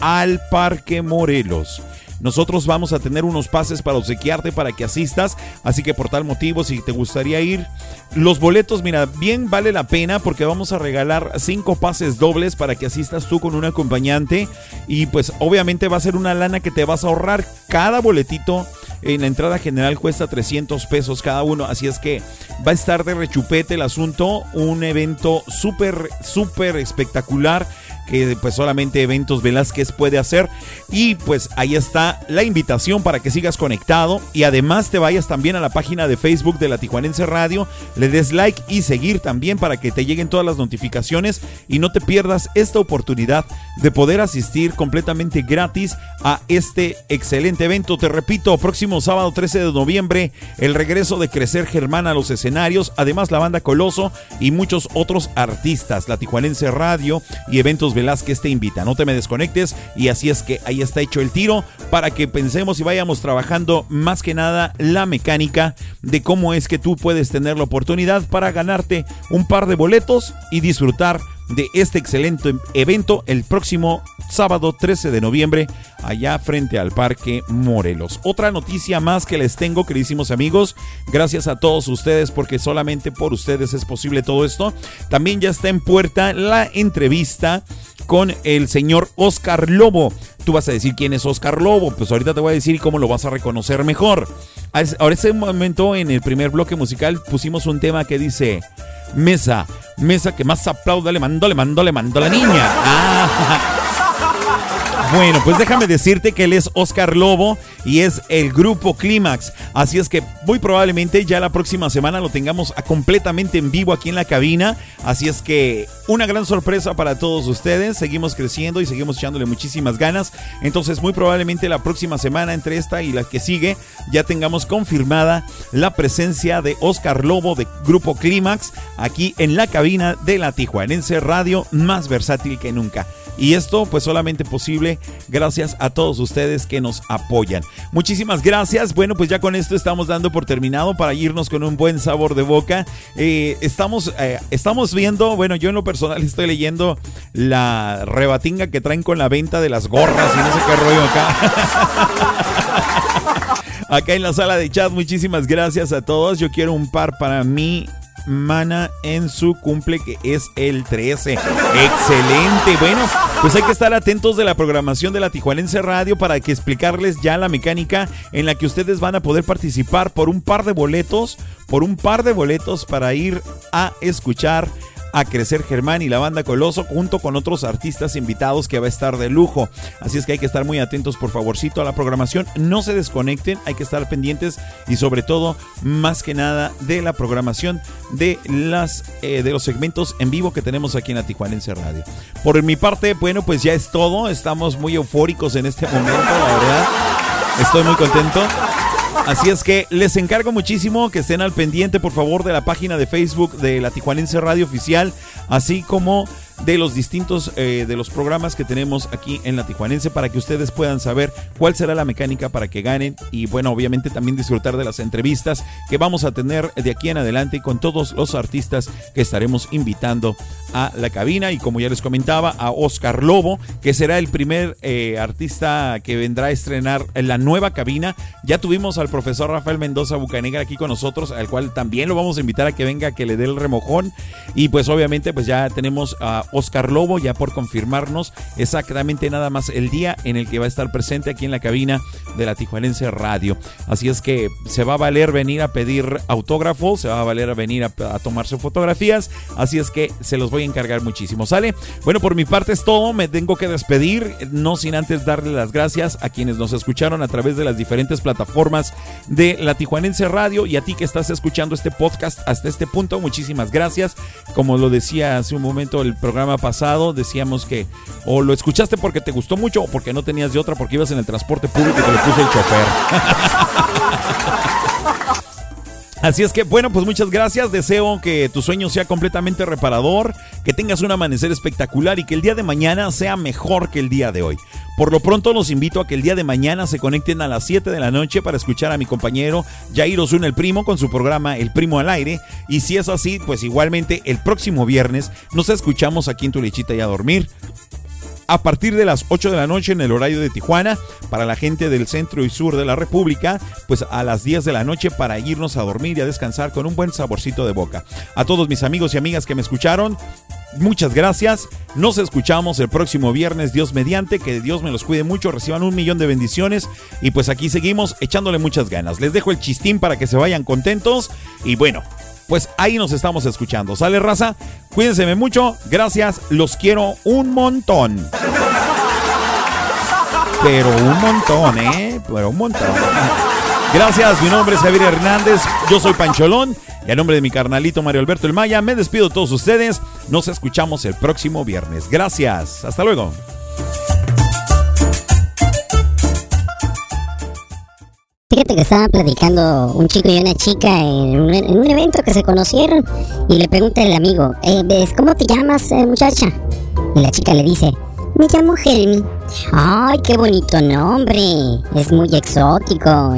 al Parque Morelos. Nosotros vamos a tener unos pases para obsequiarte para que asistas. Así que por tal motivo, si te gustaría ir, los boletos, mira, bien vale la pena porque vamos a regalar cinco pases dobles para que asistas tú con un acompañante. Y pues obviamente va a ser una lana que te vas a ahorrar. Cada boletito en la entrada general cuesta 300 pesos cada uno. Así es que va a estar de rechupete el asunto. Un evento súper, súper espectacular que pues solamente Eventos Velázquez puede hacer. Y pues ahí está la invitación para que sigas conectado y además te vayas también a la página de Facebook de la Tijuanense Radio, le des like y seguir también para que te lleguen todas las notificaciones y no te pierdas esta oportunidad de poder asistir completamente gratis a este excelente evento. Te repito, próximo sábado 13 de noviembre, el regreso de Crecer Germán a los escenarios, además la banda Coloso y muchos otros artistas, la Tijuanense Radio y Eventos Velázquez te invita. No te me desconectes y así es que ahí está hecho el tiro para que pensemos y vayamos trabajando más que nada la mecánica de cómo es que tú puedes tener la oportunidad para ganarte un par de boletos y disfrutar de este excelente evento el próximo sábado 13 de noviembre allá frente al Parque Morelos. Otra noticia más que les tengo, queridísimos amigos, gracias a todos ustedes porque solamente por ustedes es posible todo esto. También ya está en puerta la entrevista con el señor Oscar Lobo. Tú vas a decir quién es Oscar Lobo, pues ahorita te voy a decir cómo lo vas a reconocer mejor. Ahora ese momento en el primer bloque musical pusimos un tema que dice Mesa, mesa que más aplauda le mando, le mando, le mando a la niña. Ah. Bueno, pues déjame decirte que él es Oscar Lobo y es el grupo Clímax. Así es que muy probablemente ya la próxima semana lo tengamos completamente en vivo aquí en la cabina. Así es que una gran sorpresa para todos ustedes. Seguimos creciendo y seguimos echándole muchísimas ganas. Entonces muy probablemente la próxima semana entre esta y la que sigue ya tengamos confirmada la presencia de Oscar Lobo de Grupo Clímax aquí en la cabina de la Tijuanense Radio más versátil que nunca. Y esto pues solamente posible gracias a todos ustedes que nos apoyan. Muchísimas gracias. Bueno, pues ya con esto estamos dando por terminado para irnos con un buen sabor de boca. Eh, estamos, eh, estamos viendo, bueno, yo en lo personal estoy leyendo la rebatinga que traen con la venta de las gorras y no sé qué rollo acá. acá en la sala de chat, muchísimas gracias a todos. Yo quiero un par para mí Mana en su cumple que es el 13. Excelente. Bueno, pues hay que estar atentos de la programación de la Tijuanense Radio para que explicarles ya la mecánica en la que ustedes van a poder participar por un par de boletos, por un par de boletos para ir a escuchar a Crecer Germán y la banda Coloso junto con otros artistas invitados que va a estar de lujo. Así es que hay que estar muy atentos por favorcito a la programación. No se desconecten, hay que estar pendientes y sobre todo más que nada de la programación de las eh, de los segmentos en vivo que tenemos aquí en la Tijuanense Radio. Por mi parte, bueno, pues ya es todo. Estamos muy eufóricos en este momento, la verdad. Estoy muy contento. Así es que les encargo muchísimo que estén al pendiente, por favor, de la página de Facebook de la Tijuanense Radio Oficial, así como de los distintos eh, de los programas que tenemos aquí en la Tijuanense para que ustedes puedan saber cuál será la mecánica para que ganen y bueno, obviamente también disfrutar de las entrevistas que vamos a tener de aquí en adelante con todos los artistas que estaremos invitando a la cabina y como ya les comentaba a Oscar Lobo, que será el primer eh, artista que vendrá a estrenar en la nueva cabina. Ya tuvimos al profesor Rafael Mendoza Bucanegra aquí con nosotros, al cual también lo vamos a invitar a que venga, que le dé el remojón y pues obviamente pues ya tenemos a Oscar Lobo, ya por confirmarnos exactamente nada más el día en el que va a estar presente aquí en la cabina de la Tijuanense Radio. Así es que se va a valer venir a pedir autógrafos, se va a valer venir a, a tomarse fotografías, así es que se los voy a encargar muchísimo, ¿sale? Bueno, por mi parte es todo, me tengo que despedir, no sin antes darle las gracias a quienes nos escucharon a través de las diferentes plataformas de la Tijuanense Radio y a ti que estás escuchando este podcast hasta este punto, muchísimas gracias. Como lo decía hace un momento el programa programa pasado decíamos que o lo escuchaste porque te gustó mucho o porque no tenías de otra porque ibas en el transporte público y te lo puse el chofer. Así es que bueno, pues muchas gracias. Deseo que tu sueño sea completamente reparador, que tengas un amanecer espectacular y que el día de mañana sea mejor que el día de hoy. Por lo pronto los invito a que el día de mañana se conecten a las 7 de la noche para escuchar a mi compañero Jair Osuna el Primo con su programa El Primo al Aire. Y si es así, pues igualmente el próximo viernes nos escuchamos aquí en Tu Lechita y a dormir. A partir de las 8 de la noche en el horario de Tijuana. Para la gente del centro y sur de la República, pues a las 10 de la noche para irnos a dormir y a descansar con un buen saborcito de boca. A todos mis amigos y amigas que me escucharon, muchas gracias. Nos escuchamos el próximo viernes, Dios mediante, que Dios me los cuide mucho, reciban un millón de bendiciones y pues aquí seguimos echándole muchas ganas. Les dejo el chistín para que se vayan contentos y bueno, pues ahí nos estamos escuchando. ¿Sale raza? Cuídense mucho, gracias, los quiero un montón. Pero un montón, ¿eh? Pero un montón. Gracias, mi nombre es Javier Hernández, yo soy Pancholón y a nombre de mi carnalito Mario Alberto El Maya me despido de todos ustedes. Nos escuchamos el próximo viernes. Gracias, hasta luego. Fíjate que estaba platicando un chico y una chica en un, en un evento que se conocieron y le pregunta el amigo, eh, ¿ves ¿cómo te llamas eh, muchacha? Y la chica le dice, me llamo Helmi. Ay, qué bonito nombre. Es muy exótico.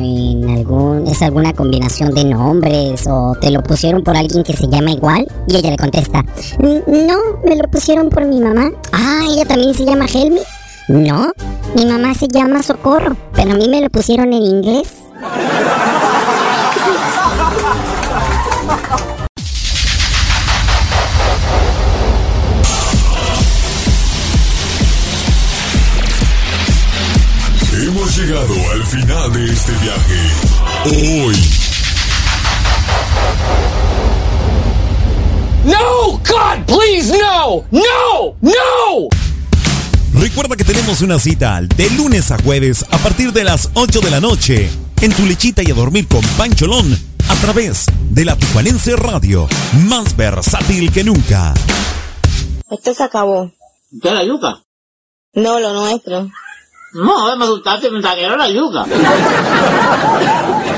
Es alguna combinación de nombres o te lo pusieron por alguien que se llama igual. Y ella le contesta, no, me lo pusieron por mi mamá. Ah, ella también se llama Helmi. No, mi mamá se llama Socorro, pero a mí me lo pusieron en inglés. Hemos llegado al final de este viaje. Hoy. No, God, please, no, no, no. Recuerda que tenemos una cita de lunes a jueves a partir de las 8 de la noche en tu lechita y a dormir con Pancholón a través de la Tijuanense Radio, más versátil que nunca. Esto se acabó. ¿Qué la yuca? No, lo nuestro. No, me gustaste, me la yuca.